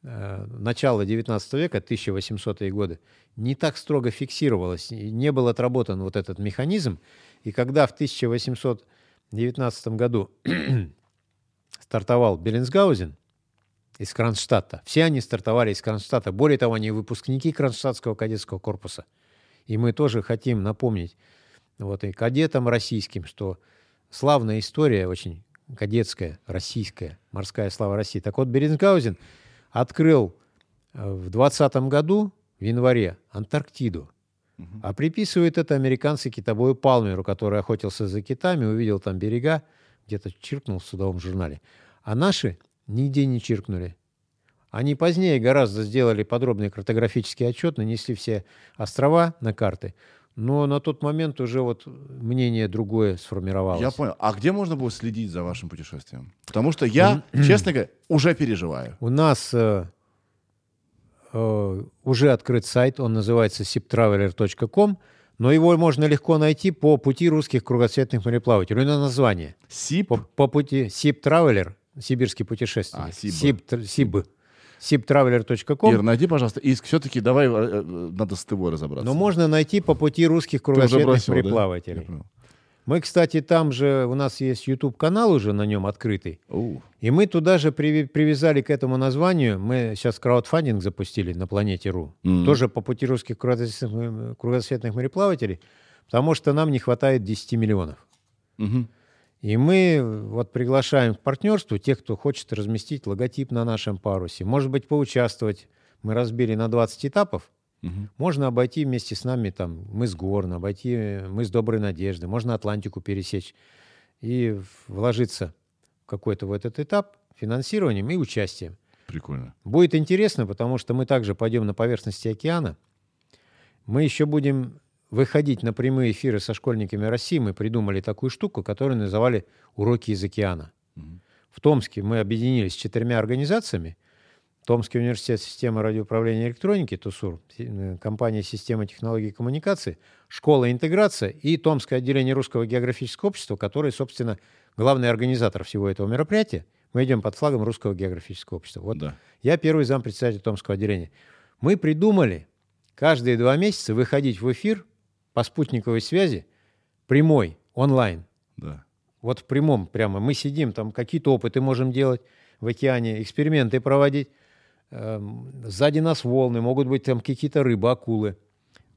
э, начала 19 века, 1800-е годы, не так строго фиксировалось, не был отработан вот этот механизм. И когда в 1819 году стартовал Беллинсгаузен из Кронштадта, все они стартовали из Кронштадта, более того, они выпускники Кронштадтского кадетского корпуса. И мы тоже хотим напомнить вот и кадетам российским, что славная история очень кадетская, российская, морская слава России. Так вот, Беренгаузен открыл э, в 20 году, в январе, Антарктиду. А приписывает это американцы китобою Палмеру, который охотился за китами, увидел там берега, где-то чиркнул в судовом журнале. А наши нигде не чиркнули. Они позднее гораздо сделали подробный картографический отчет, нанесли все острова на карты, но на тот момент уже вот мнение другое сформировалось. Я понял. А где можно было следить за вашим путешествием? Потому что я, честно говоря, уже переживаю. У нас э, э, уже открыт сайт, он называется siptraveler.com, но его можно легко найти по пути русских кругосветных мореплавателей. У него название. СИП? По, по пути Sip Traveler, сибирский путешественник. А, Сиб. Сиб. siptraveler.com. Ир, найди, пожалуйста. И все-таки давай, э, э, надо с тобой разобраться. Но можно найти по пути русских кругосветных бросил, да? мореплавателей. Я понял. Мы, кстати, там же, у нас есть YouTube-канал уже на нем открытый. Оу. И мы туда же привязали к этому названию, мы сейчас краудфандинг запустили на планете РУ, Мгм. тоже по пути русских кругосветных, кругосветных мореплавателей, потому что нам не хватает 10 миллионов. Мгм. И мы вот приглашаем к партнерству тех, кто хочет разместить логотип на нашем парусе, может быть, поучаствовать. Мы разбили на 20 этапов. Мгм. Можно обойти вместе с нами там мыс Горн, обойти э, мыс Доброй Надежды, можно Атлантику пересечь и вложиться в какой-то в этот этап финансированием и участием. Прикольно. Будет интересно, потому что мы также пойдем на поверхности океана. Мы еще будем выходить на прямые эфиры со школьниками России. Мы придумали такую штуку, которую называли «Уроки из океана». В Томске мы объединились с четырьмя организациями. Томский университет системы радиоуправления и электроники, ТУСУР, э, компания системы технологий и коммуникаций, школа интеграция и Томское отделение Русского географического общества, которое, собственно, главный организатор всего этого мероприятия. Мы идем под флагом Русского географического общества. Вот Да. я первый зампредседатель Томского отделения. Мы придумали каждые два месяца выходить в эфир по спутниковой связи прямой, онлайн. Да. Вот в прямом прямо. Мы сидим, там какие-то опыты можем делать в океане, эксперименты проводить. Эм, Сзади нас волны, могут быть там какие-то рыбы, акулы,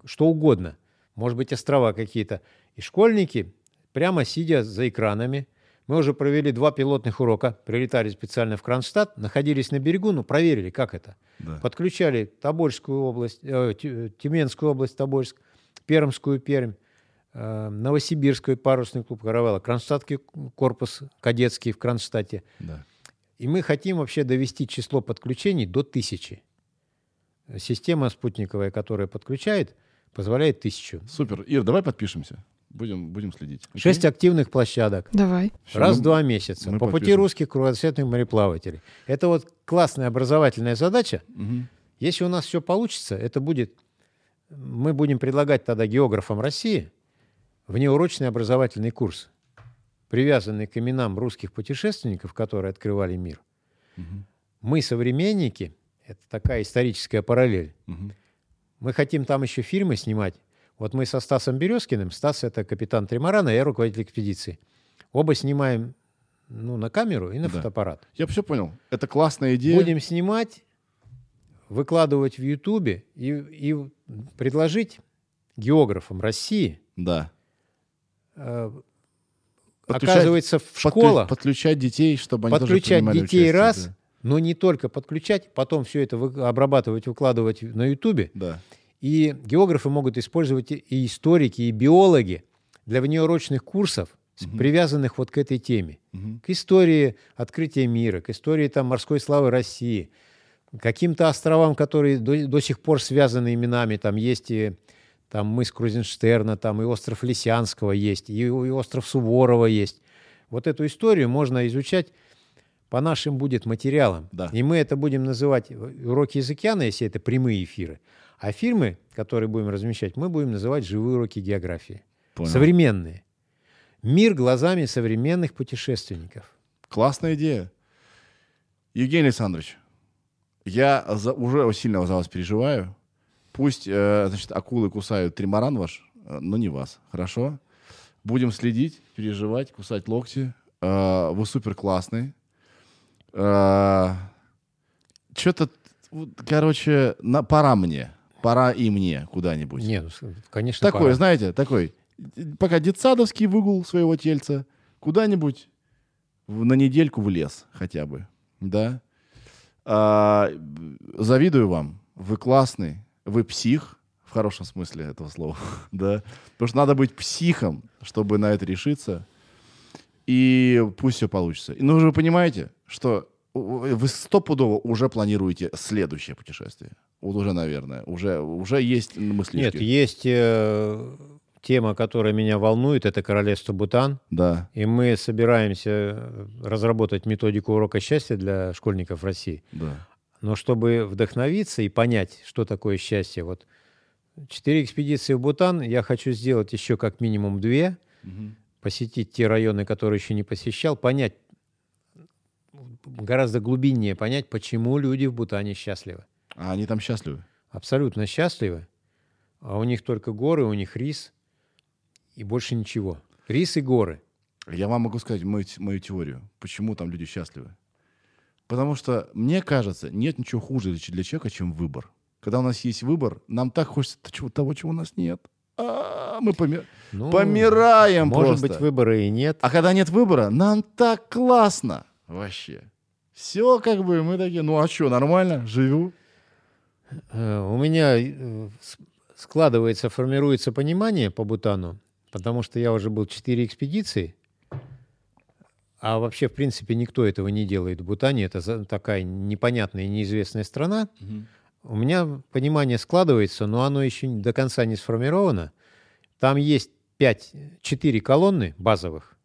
что угодно. Может быть, острова какие-то. И школьники, прямо сидя за экранами, мы уже провели два пилотных урока, прилетали специально в Кронштадт, находились на берегу, ну, проверили, как это. Да. Подключали Тобольскую область, э, Тю- Тюменскую область, Тобольск, Пермскую Пермь, э, Новосибирский парусный клуб «Каравелла», Кронштадтский корпус кадетский в Кронштадте. Да. И мы хотим вообще довести число подключений до тысячи. Система спутниковая, которая подключает, позволяет тысячу. Супер. Ир, давай подпишемся. Будем, будем следить. Окей? Шесть активных площадок. Давай. Раз мы- в два месяца. мы по пути подпишемся. русских кругосветных мореплавателей. Это вот классная образовательная задача. Мгм. Если у нас все получится, это будет... Мы будем предлагать тогда географам России внеурочный образовательный курс, привязанный к именам русских путешественников, которые открывали мир. Мгм. Мы современники, это такая историческая параллель. Мгм. Мы хотим там еще фильмы снимать. Вот мы со Стасом Березкиным, Стас это капитан Тримарана, я руководитель экспедиции. Оба снимаем ну, на камеру и на Да. фотоаппарат. Я все понял. Это классная идея. Будем снимать, выкладывать в Ютубе и, и предложить географам России, Да. э, оказывается, в школах Подключать детей, чтобы они тоже подключать принимали детей участие, раз, да. но не только подключать, потом все это вы- обрабатывать, выкладывать на Ютубе. Да. И географы могут использовать и- историки, и биологи для внеурочных курсов, с- привязанных вот к этой теме. Мгм. К истории открытия мира, к истории там, морской славы России, каким-то островам, которые до, до сих пор связаны именами. Там есть и там мыс Крузенштерна, там и остров Лисянского есть, и, и остров Суворова есть. Вот эту историю можно изучать по нашим будет материалам. Да. И мы это будем называть уроки из океана, если это прямые эфиры. А фильмы, которые будем размещать, мы будем называть живые уроки географии. Понял. Современные. Мир глазами современных путешественников. Классная идея. Евгений Александрович, я за- уже сильно за вас переживаю. Пусть, э, значит, акулы кусают тримаран ваш, э, но не вас. Хорошо? Будем следить, переживать, кусать локти. Э, вы супер классный. Что-то, короче, на, пора мне. Пора и мне куда-нибудь. Нет, ну, конечно, Такой, пора. знаете, такой, э, пока детсадовский выгул своего тельца, куда-нибудь на недельку в лес хотя бы, да. А, завидую вам, вы классный, вы псих, в хорошем смысле этого слова, да. Потому что надо быть психом, чтобы на это решиться, и пусть все получится. И, Ну, вы же понимаете, что вы стопудово уже планируете следующее путешествие. Вот уже, наверное, уже, уже есть мысли. Нет, есть э, тема, которая меня волнует, это королевство Бутан. Да, И мы собираемся разработать методику урока счастья для школьников России. да. Но чтобы вдохновиться и понять, что такое счастье, вот четыре экспедиции в Бутан, я хочу сделать еще как минимум две, посетить те районы, которые еще не посещал, понять гораздо глубиннее, понять, почему люди в Бутане счастливы. А они там счастливы. Абсолютно счастливы, а у них только горы, у них рис и больше ничего. Рис и горы. Я вам могу сказать мою, мою теорию, почему там люди счастливы. Потому что, мне кажется, нет ничего хуже для человека, чем выбор. Когда у нас есть выбор, нам так хочется того, чего у нас нет. А, мы помер- Ну, помираем Может просто. быть, выбора и нет. А когда нет выбора, нам так классно вообще. Все как бы, мы такие, ну а что, нормально, живу. Э, У меня э, складывается, формируется понимание по Бутану, потому что я уже был четыре экспедиции, а вообще, в принципе, никто этого не делает в Бутане. Это такая непонятная и неизвестная страна. У меня понимание складывается, но оно еще до конца не сформировано. Там есть пять, четыре колонны базовых,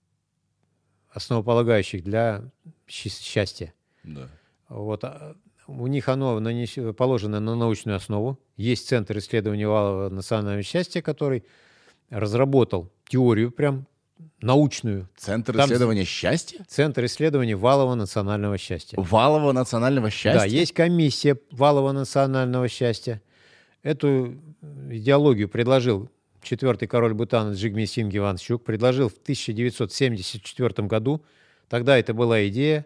основополагающих для счастья. Да. Вот, а, у них оно нанес- положено на научную основу. Есть Центр исследования валового национального счастья, который разработал теорию прям научную. Центр Там- исследования счастья? Центр исследования валового национального счастья. Валового национального счастья? Да, есть комиссия валового национального счастья. Эту идеологию предложил четвертый король Бутана Джигми Синг Иванчук, предложил в 1974 году. Тогда это была идея.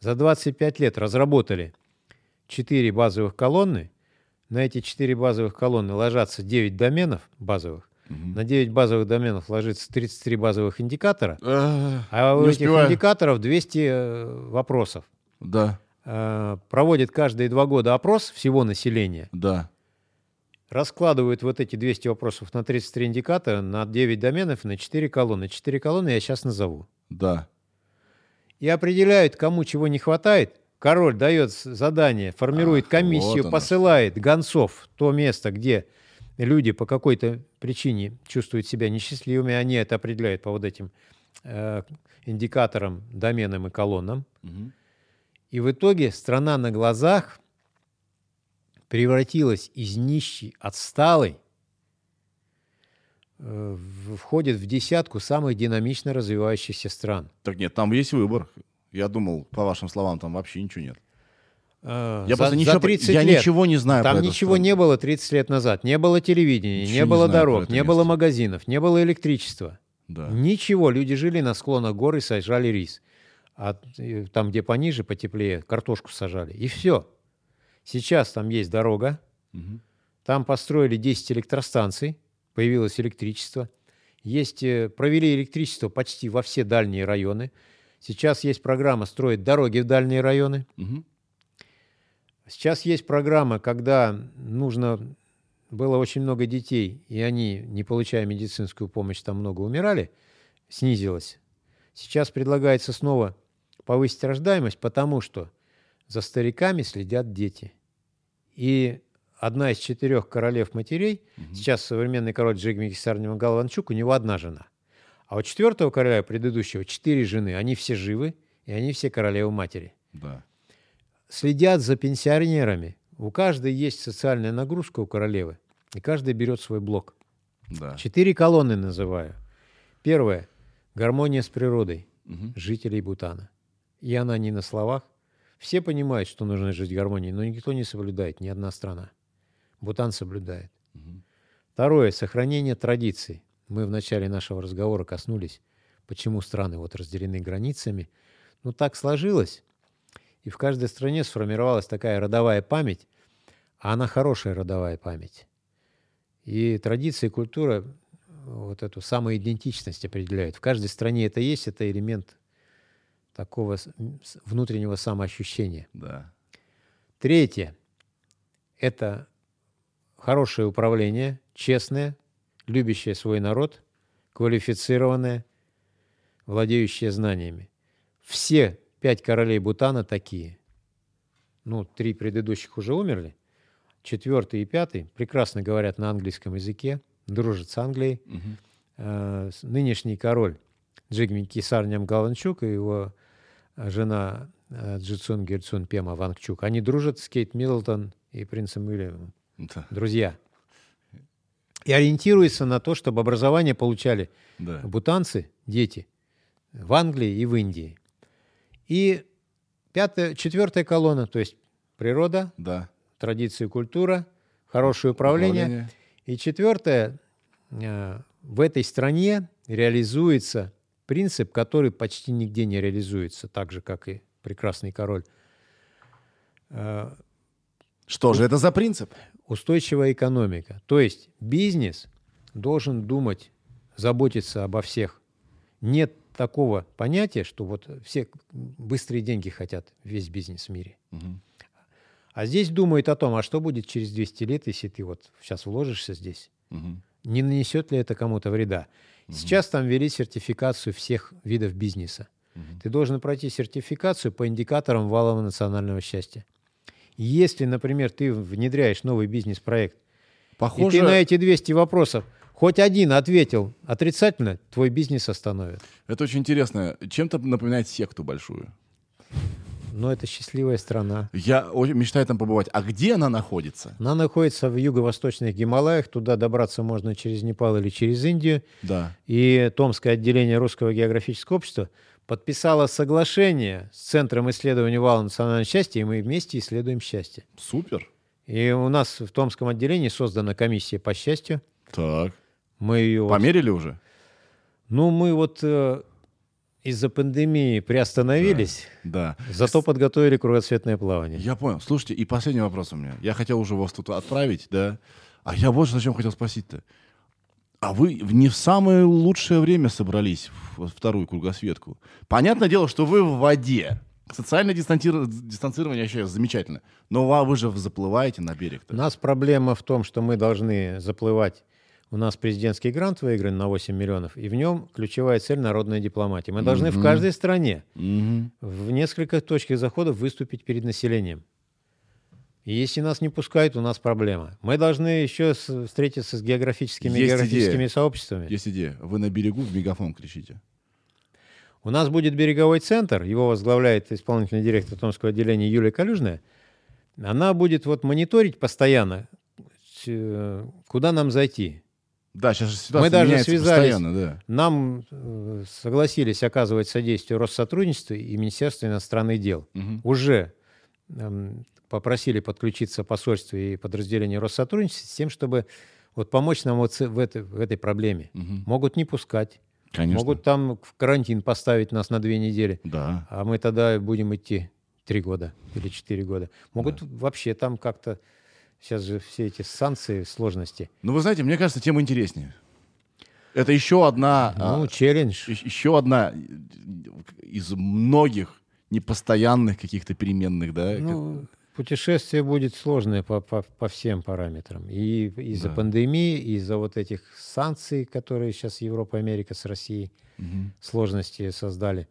За 25 лет разработали четыре базовых колонны. На эти четыре базовых колонны ложатся 9 доменов базовых. На 9 базовых доменов ложится 33 базовых индикатора. Эх, А у этих успеваю. индикаторов 200 э, вопросов. Да, Э, Проводит каждые два года опрос всего населения. да. Раскладывают вот эти 200 вопросов на 33 индикатора, на 9 доменов, на 4 колонны. 4 колонны я сейчас назову. Да. И определяют, кому чего не хватает. Король дает задание, формирует Ах, комиссию, вот посылает гонцов в то место, где люди по какой-то причине чувствуют себя несчастливыми. Они это определяют по вот этим э, индикаторам, доменам и колоннам. Мгм. И в итоге страна на глазах превратилась из нищей, отсталой, э, входит в десятку самых динамично развивающихся стран. Так нет, там есть выбор. Я думал, по вашим словам, там вообще ничего нет. Э, Я за- просто за ничего, 30 я лет ничего не знаю Там ничего страну. не было 30 лет назад. Не было телевидения, Ничего не не было про дорог, не было место. магазинов, не было электричества. Да. Ничего. Люди жили на склонах гор и сажали рис. А там, где пониже, потеплее, картошку сажали. И все. Сейчас там есть дорога, Мгм. Там построили 10 электростанций, появилось электричество. Есть, э, провели электричество почти во все дальние районы. Сейчас есть программа строить дороги в дальние районы. Мгм. Сейчас есть программа, когда нужно было очень много детей, и они, не получая медицинскую помощь, там много умирали, снизилось. Сейчас предлагается снова повысить рождаемость, потому что за стариками следят дети. И одна из четырех королев матерей, сейчас современный король Джигми Кисар Галванчук, у него одна жена. А у четвертого короля предыдущего четыре жены, они все живы, и они все королевы матери. Да. Следят за пенсионерами. У каждой есть социальная нагрузка у королевы, и каждый берет свой блок. Да. Четыре колонны называю. Первое – гармония с природой Мгм. жителей Бутана. И она не на словах. Все понимают, что нужно жить в гармонии, но никто не соблюдает, ни одна страна. Бутан соблюдает. Второе – сохранение традиций. Мы в начале нашего разговора коснулись, почему страны вот разделены границами. Ну, так сложилось. И в каждой стране сформировалась такая родовая память, а она хорошая родовая память. И традиции и культура вот эту самоидентичность определяют. В каждой стране это есть, это элемент такого внутреннего самоощущения. Да. Третье – это хорошее управление, честное, любящее свой народ, квалифицированное, владеющее знаниями. Все пять королей Бутана такие. Ну, три предыдущих уже умерли. Четвертый и пятый прекрасно говорят на английском языке, дружат с Англией. Э, с- Нынешний король Джигми Кисар Нямгаланчук и его э, жена э, Джицун Герцун Пема Вангчук, они дружат с Кейт Миддлтон и принцем Уильямом. Да. Друзья. И ориентируются на то, чтобы образование получали Да. бутанцы, дети, в Англии и в Индии. И пятая, четвертая колонна, то есть природа, Да. традиции, культура, хорошее управление. Управление. И четвертое, э, в этой стране реализуется принцип, который почти нигде не реализуется, так же, как и прекрасный король. Э, Что же это за принцип? Устойчивая экономика. То есть бизнес должен думать, заботиться обо всех. Нет такого понятия, что вот все быстрые деньги хотят весь бизнес в мире. Мгм. А здесь думают о том, а что будет через 200 лет, если ты вот сейчас вложишься здесь? Мгм. Не нанесет ли это кому-то вреда? Сейчас там ввели сертификацию всех видов бизнеса. Ты должен пройти сертификацию по индикаторам валового национального счастья. Если, например, ты внедряешь новый бизнес-проект, и Похоже, ты на эти 200 вопросов хоть один ответил отрицательно, твой бизнес остановят. это очень интересно. Чем-то напоминает секту большую. Но это счастливая страна. Я очень мечтаю там побывать. А где она находится? Она находится в юго-восточных Гималаях. Туда добраться можно через Непал или через Индию. Да. И Томское отделение Русского географического общества подписало соглашение с Центром исследований вала национального счастья, и мы вместе исследуем счастье. Супер. И у нас в Томском отделении создана комиссия по счастью. Так. Мы ее... вот- Померили уже? Ну, мы вот э, из-за пандемии приостановились, Да. зато подготовили кругосветное плавание. Я понял. Слушайте, и последний вопрос у меня. Я хотел уже вас тут отправить, да? А я вот зачем хотел спросить-то. А вы в- не в самое лучшее время собрались в вторую кругосветку. Понятное дело, что вы в воде. Социальное дистанцир- дистанцирование вообще замечательно. Но вы же заплываете на берег. У нас проблема в том, что мы должны заплывать. У нас президентский грант выигран на 8 миллионов, и в нем ключевая цель народная дипломатия. Мы должны в Мгм. каждой стране Мгм. в нескольких точках заходов выступить перед населением. И если нас не пускают, у нас проблема. Мы должны еще с- встретиться с географическими Есть географическими идея. сообществами. Есть идея. Вы на берегу в мегафон кричите. У нас будет береговой центр, его возглавляет исполнительный директор Томского отделения Юлия Калюжная. Она будет вот мониторить постоянно, э, куда нам зайти. Да, сейчас же ситуация Мы даже связались. да. Нам э, согласились оказывать содействие Россотрудничеству и Министерству иностранных дел. Мгм. Уже эм, попросили подключиться посольство и подразделение Россотрудничества с тем, чтобы вот помочь нам вот в этой, в этой проблеме. Мгм. Могут не пускать, Конечно. могут там в карантин поставить нас на две недели. Да. А мы тогда будем идти три года или четыре года. Могут вообще там как-то... Сейчас же все эти санкции, сложности. Ну, вы знаете, мне кажется, тема интереснее. Это еще одна, Ну, а, челлендж. еще одна из многих непостоянных каких-то переменных, да? Ну, путешествие будет сложное по, по, по всем параметрам. И из-за Да. пандемии, и из-за вот этих санкций, которые сейчас Европа Америка с Россией Мгм. сложности создали.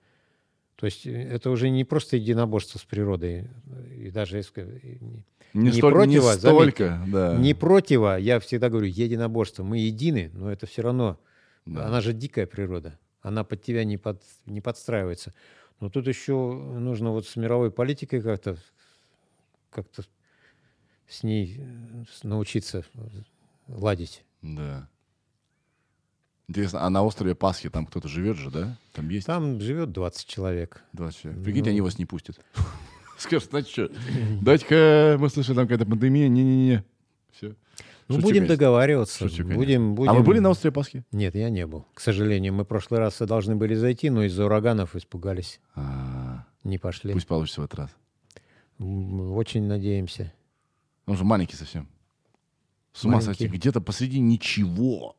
То есть э, это уже не просто единоборство с природой, э, и даже если сказать, и не- Не, Не столь- не противо, столько, да. не противо, я всегда говорю, единоборство. Мы едины, но это все равно, Да. она же дикая природа, она под тебя не, под, не подстраивается. Но тут еще нужно вот с мировой политикой как-то как-то с ней э, научиться э, ладить. Да. Интересно, а на острове Пасхи там кто-то живет же, да? Там есть Там живет 20 человек. 20 человек. Прикиньте, Ну. они вас не пустят. Скажут, значит что, дайте-ка, мы слышали, там какая-то пандемия, не-не-не. Все. Ну, будем договариваться. Шучу, конечно. будем, будем... А вы были на острове Пасхи? Нет, я не был. К сожалению, мы в прошлый раз должны были зайти, но из-за ураганов испугались. А, Не пошли. Пусть получится в этот раз. Очень надеемся. Он же маленький совсем. С ума Маленький. сойти, где-то посреди ничего.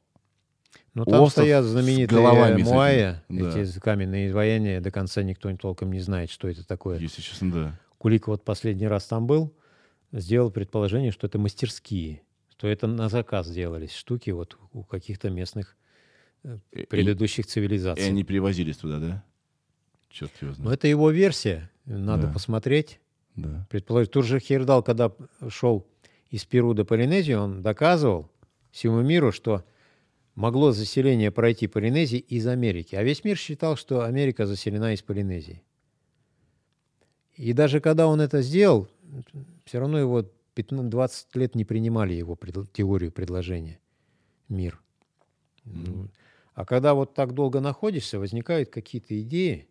Но там Остров стоят знаменитые головами этими, да. эти каменные изваяния. До конца никто толком не знает, что это такое. Если честно, да. Кулик вот последний раз там был, сделал предположение, что это мастерские, что это на заказ делались штуки вот у каких-то местных э, И- предыдущих И цивилизаций. они перевозились туда, да? Черт его Но знает. это его версия, надо Да. посмотреть. Да. Предположить, тут же Хейердал, когда шел из Перу до Полинезии, он доказывал всему миру, что могло заселение пройти Полинезии из Америки. А весь мир считал, что Америка заселена из Полинезии. И даже когда он это сделал, все равно его 15 20 лет не принимали его пред- теорию предложения мир. Ну, А когда вот так долго находишься, возникают какие-то идеи,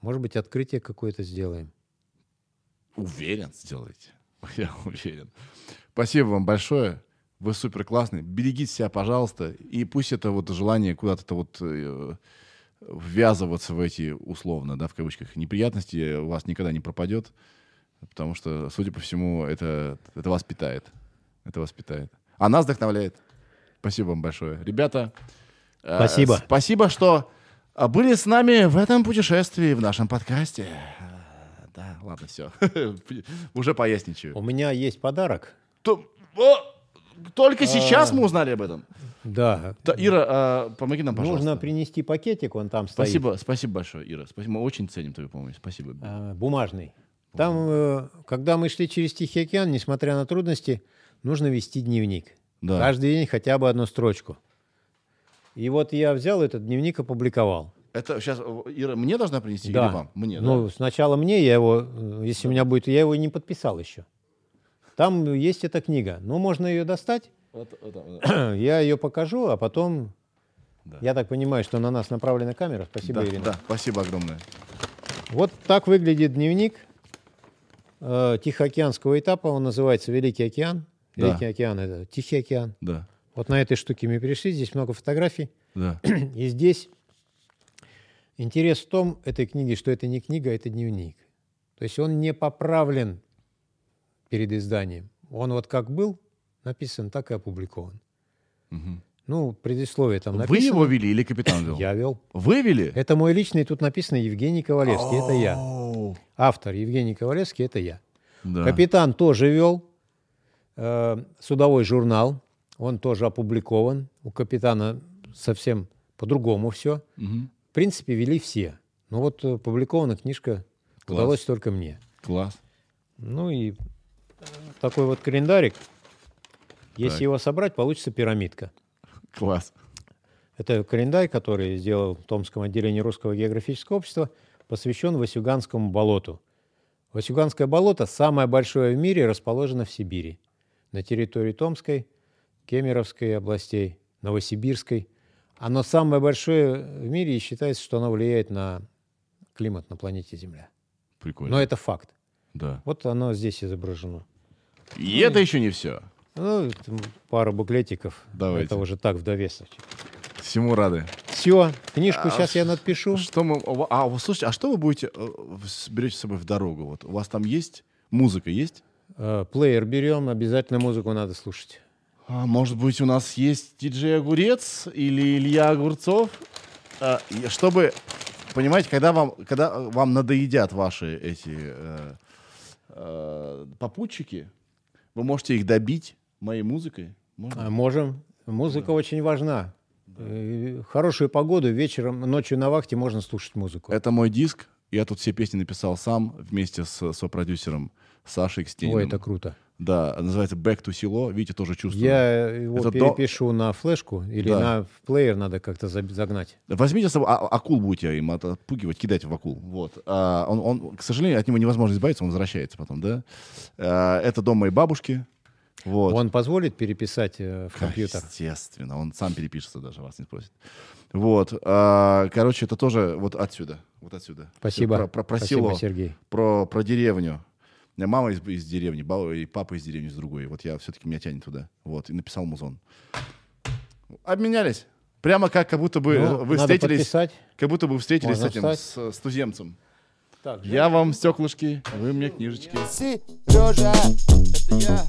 может быть, открытие какое-то сделаем. Уверен, сделаете. Я уверен. Спасибо вам большое. Вы супер классный. Берегите себя, пожалуйста. И пусть это вот желание куда-то вот э, ввязываться в эти условно, да, в кавычках, неприятности у вас никогда не пропадет. Потому что, судя по всему, это, это вас питает. Это вас питает. А нас вдохновляет. Спасибо вам большое. Ребята, э, Спасибо. спасибо, что э, были с нами в этом путешествии, в нашем подкасте. Да, ладно, все. Уже поясничаю. У меня есть подарок. То- о, Только сейчас мы узнали об этом. Да. Да, Ира, а, помоги нам, пожалуйста. Нужно принести пакетик, он там стоит. Спасибо, спасибо большое, Ира. Спасибо, мы очень ценим твою помощь. Спасибо. а, бумажный. Там, э, когда мы шли через Тихий океан, несмотря на трудности, нужно вести дневник. Да. Каждый день хотя бы одну строчку. И вот я взял этот дневник, опубликовал. Это сейчас Ира мне должна принести да. или вам? Мне, ну, да? сначала мне, я его, э, если у меня будет, я его и не подписал еще. Там есть эта книга. Ну, можно ее достать. Вот- вот да. Я ее покажу, а потом... Да. Я так понимаю, что на нас направлена камера. Спасибо, Да, Ирина. да, спасибо огромное. Вот так выглядит дневник э, Тихоокеанского этапа. Он называется Великий океан. Да. Великий океан – это Тихий океан. Да, Вот на этой штуке мы перешли. Здесь много фотографий. да. И здесь интерес в том, этой книги, что это не книга, это дневник. То есть он не поправлен перед изданием. Он вот как был написан, так и опубликован. Мгм. Ну, предисловие там Вы написано. его вели или капитан вел? Я вел. Вы вели? Это мой личный, тут написано Евгений Ковалевский, это я. Автор Евгений Ковалевский, это я. Да. Капитан тоже вел э, судовой журнал, он тоже опубликован. У капитана совсем по-другому все. В принципе, вели все. Но вот э, опубликована книжка Класс. удалось только мне. Класс. Ну и такой вот календарик. Если Так. его собрать, получится пирамидка. Класс. Это календарь, который сделал в Томском отделении Русского географического общества, посвящен Васюганскому болоту. Васюганское болото самое большое в мире, расположено в Сибири, на территории Томской, Кемеровской областей, Новосибирской. Оно самое большое в мире и считается, что оно влияет на климат на планете Земля. Прикольно. Но это факт. Да. Вот оно здесь изображено. И это еще не все. Ну, пару буклетиков. Давайте. Это уже так в довесочек. Всему рады. Все, книжку А сейчас я надпишу. Что мы... А, вы слушайте, а что вы будете э, берете с собой в дорогу? Вот у вас там есть музыка, есть? Э, Плеер берем, обязательно музыку надо слушать. А, может быть, у нас есть диджей Огурец или Илья Огурцов? А, чтобы, понимаете, когда вам, когда э, вам надоедят ваши эти э, э, попутчики, вы можете их добить моей музыкой. Можно? А, Можем. Музыка очень важна. Э, Хорошую погоду вечером, ночью на вахте можно слушать музыку. Это мой диск Я тут все песни написал сам вместе с сопродюсером Сашей Кстениным. Ой, это круто. Да, называется Back to Село. Видите, тоже чувствую. Я его Это до- перепишу на флешку или Да. на плеер надо как-то за- загнать. Возьмите с собой, а- акул будете им от- отпугивать, кидайте в акул. Вот. А, он, он, к сожалению, от него невозможно избавиться, он возвращается потом, да. А, это дом моей бабушки. Вот. Он позволит переписать э, в компьютер? Естественно, он сам перепишется даже, вас не спросит. Вот. а, короче, это тоже вот отсюда. Вот отсюда. Спасибо. Про, про, про Спасибо, село, Сергей. про, про деревню. Мама из, из деревни, баба, и папа из деревни с другой. Вот я все-таки меня тянет туда. Вот, и написал музон. Обменялись. Прямо как, как будто бы ну, э, вы встретились. Подписать. Как будто бы встретились Можно с этим, с, с туземцем. Так, я вам стеклышки, вы мне книжечки. Сережа, это я.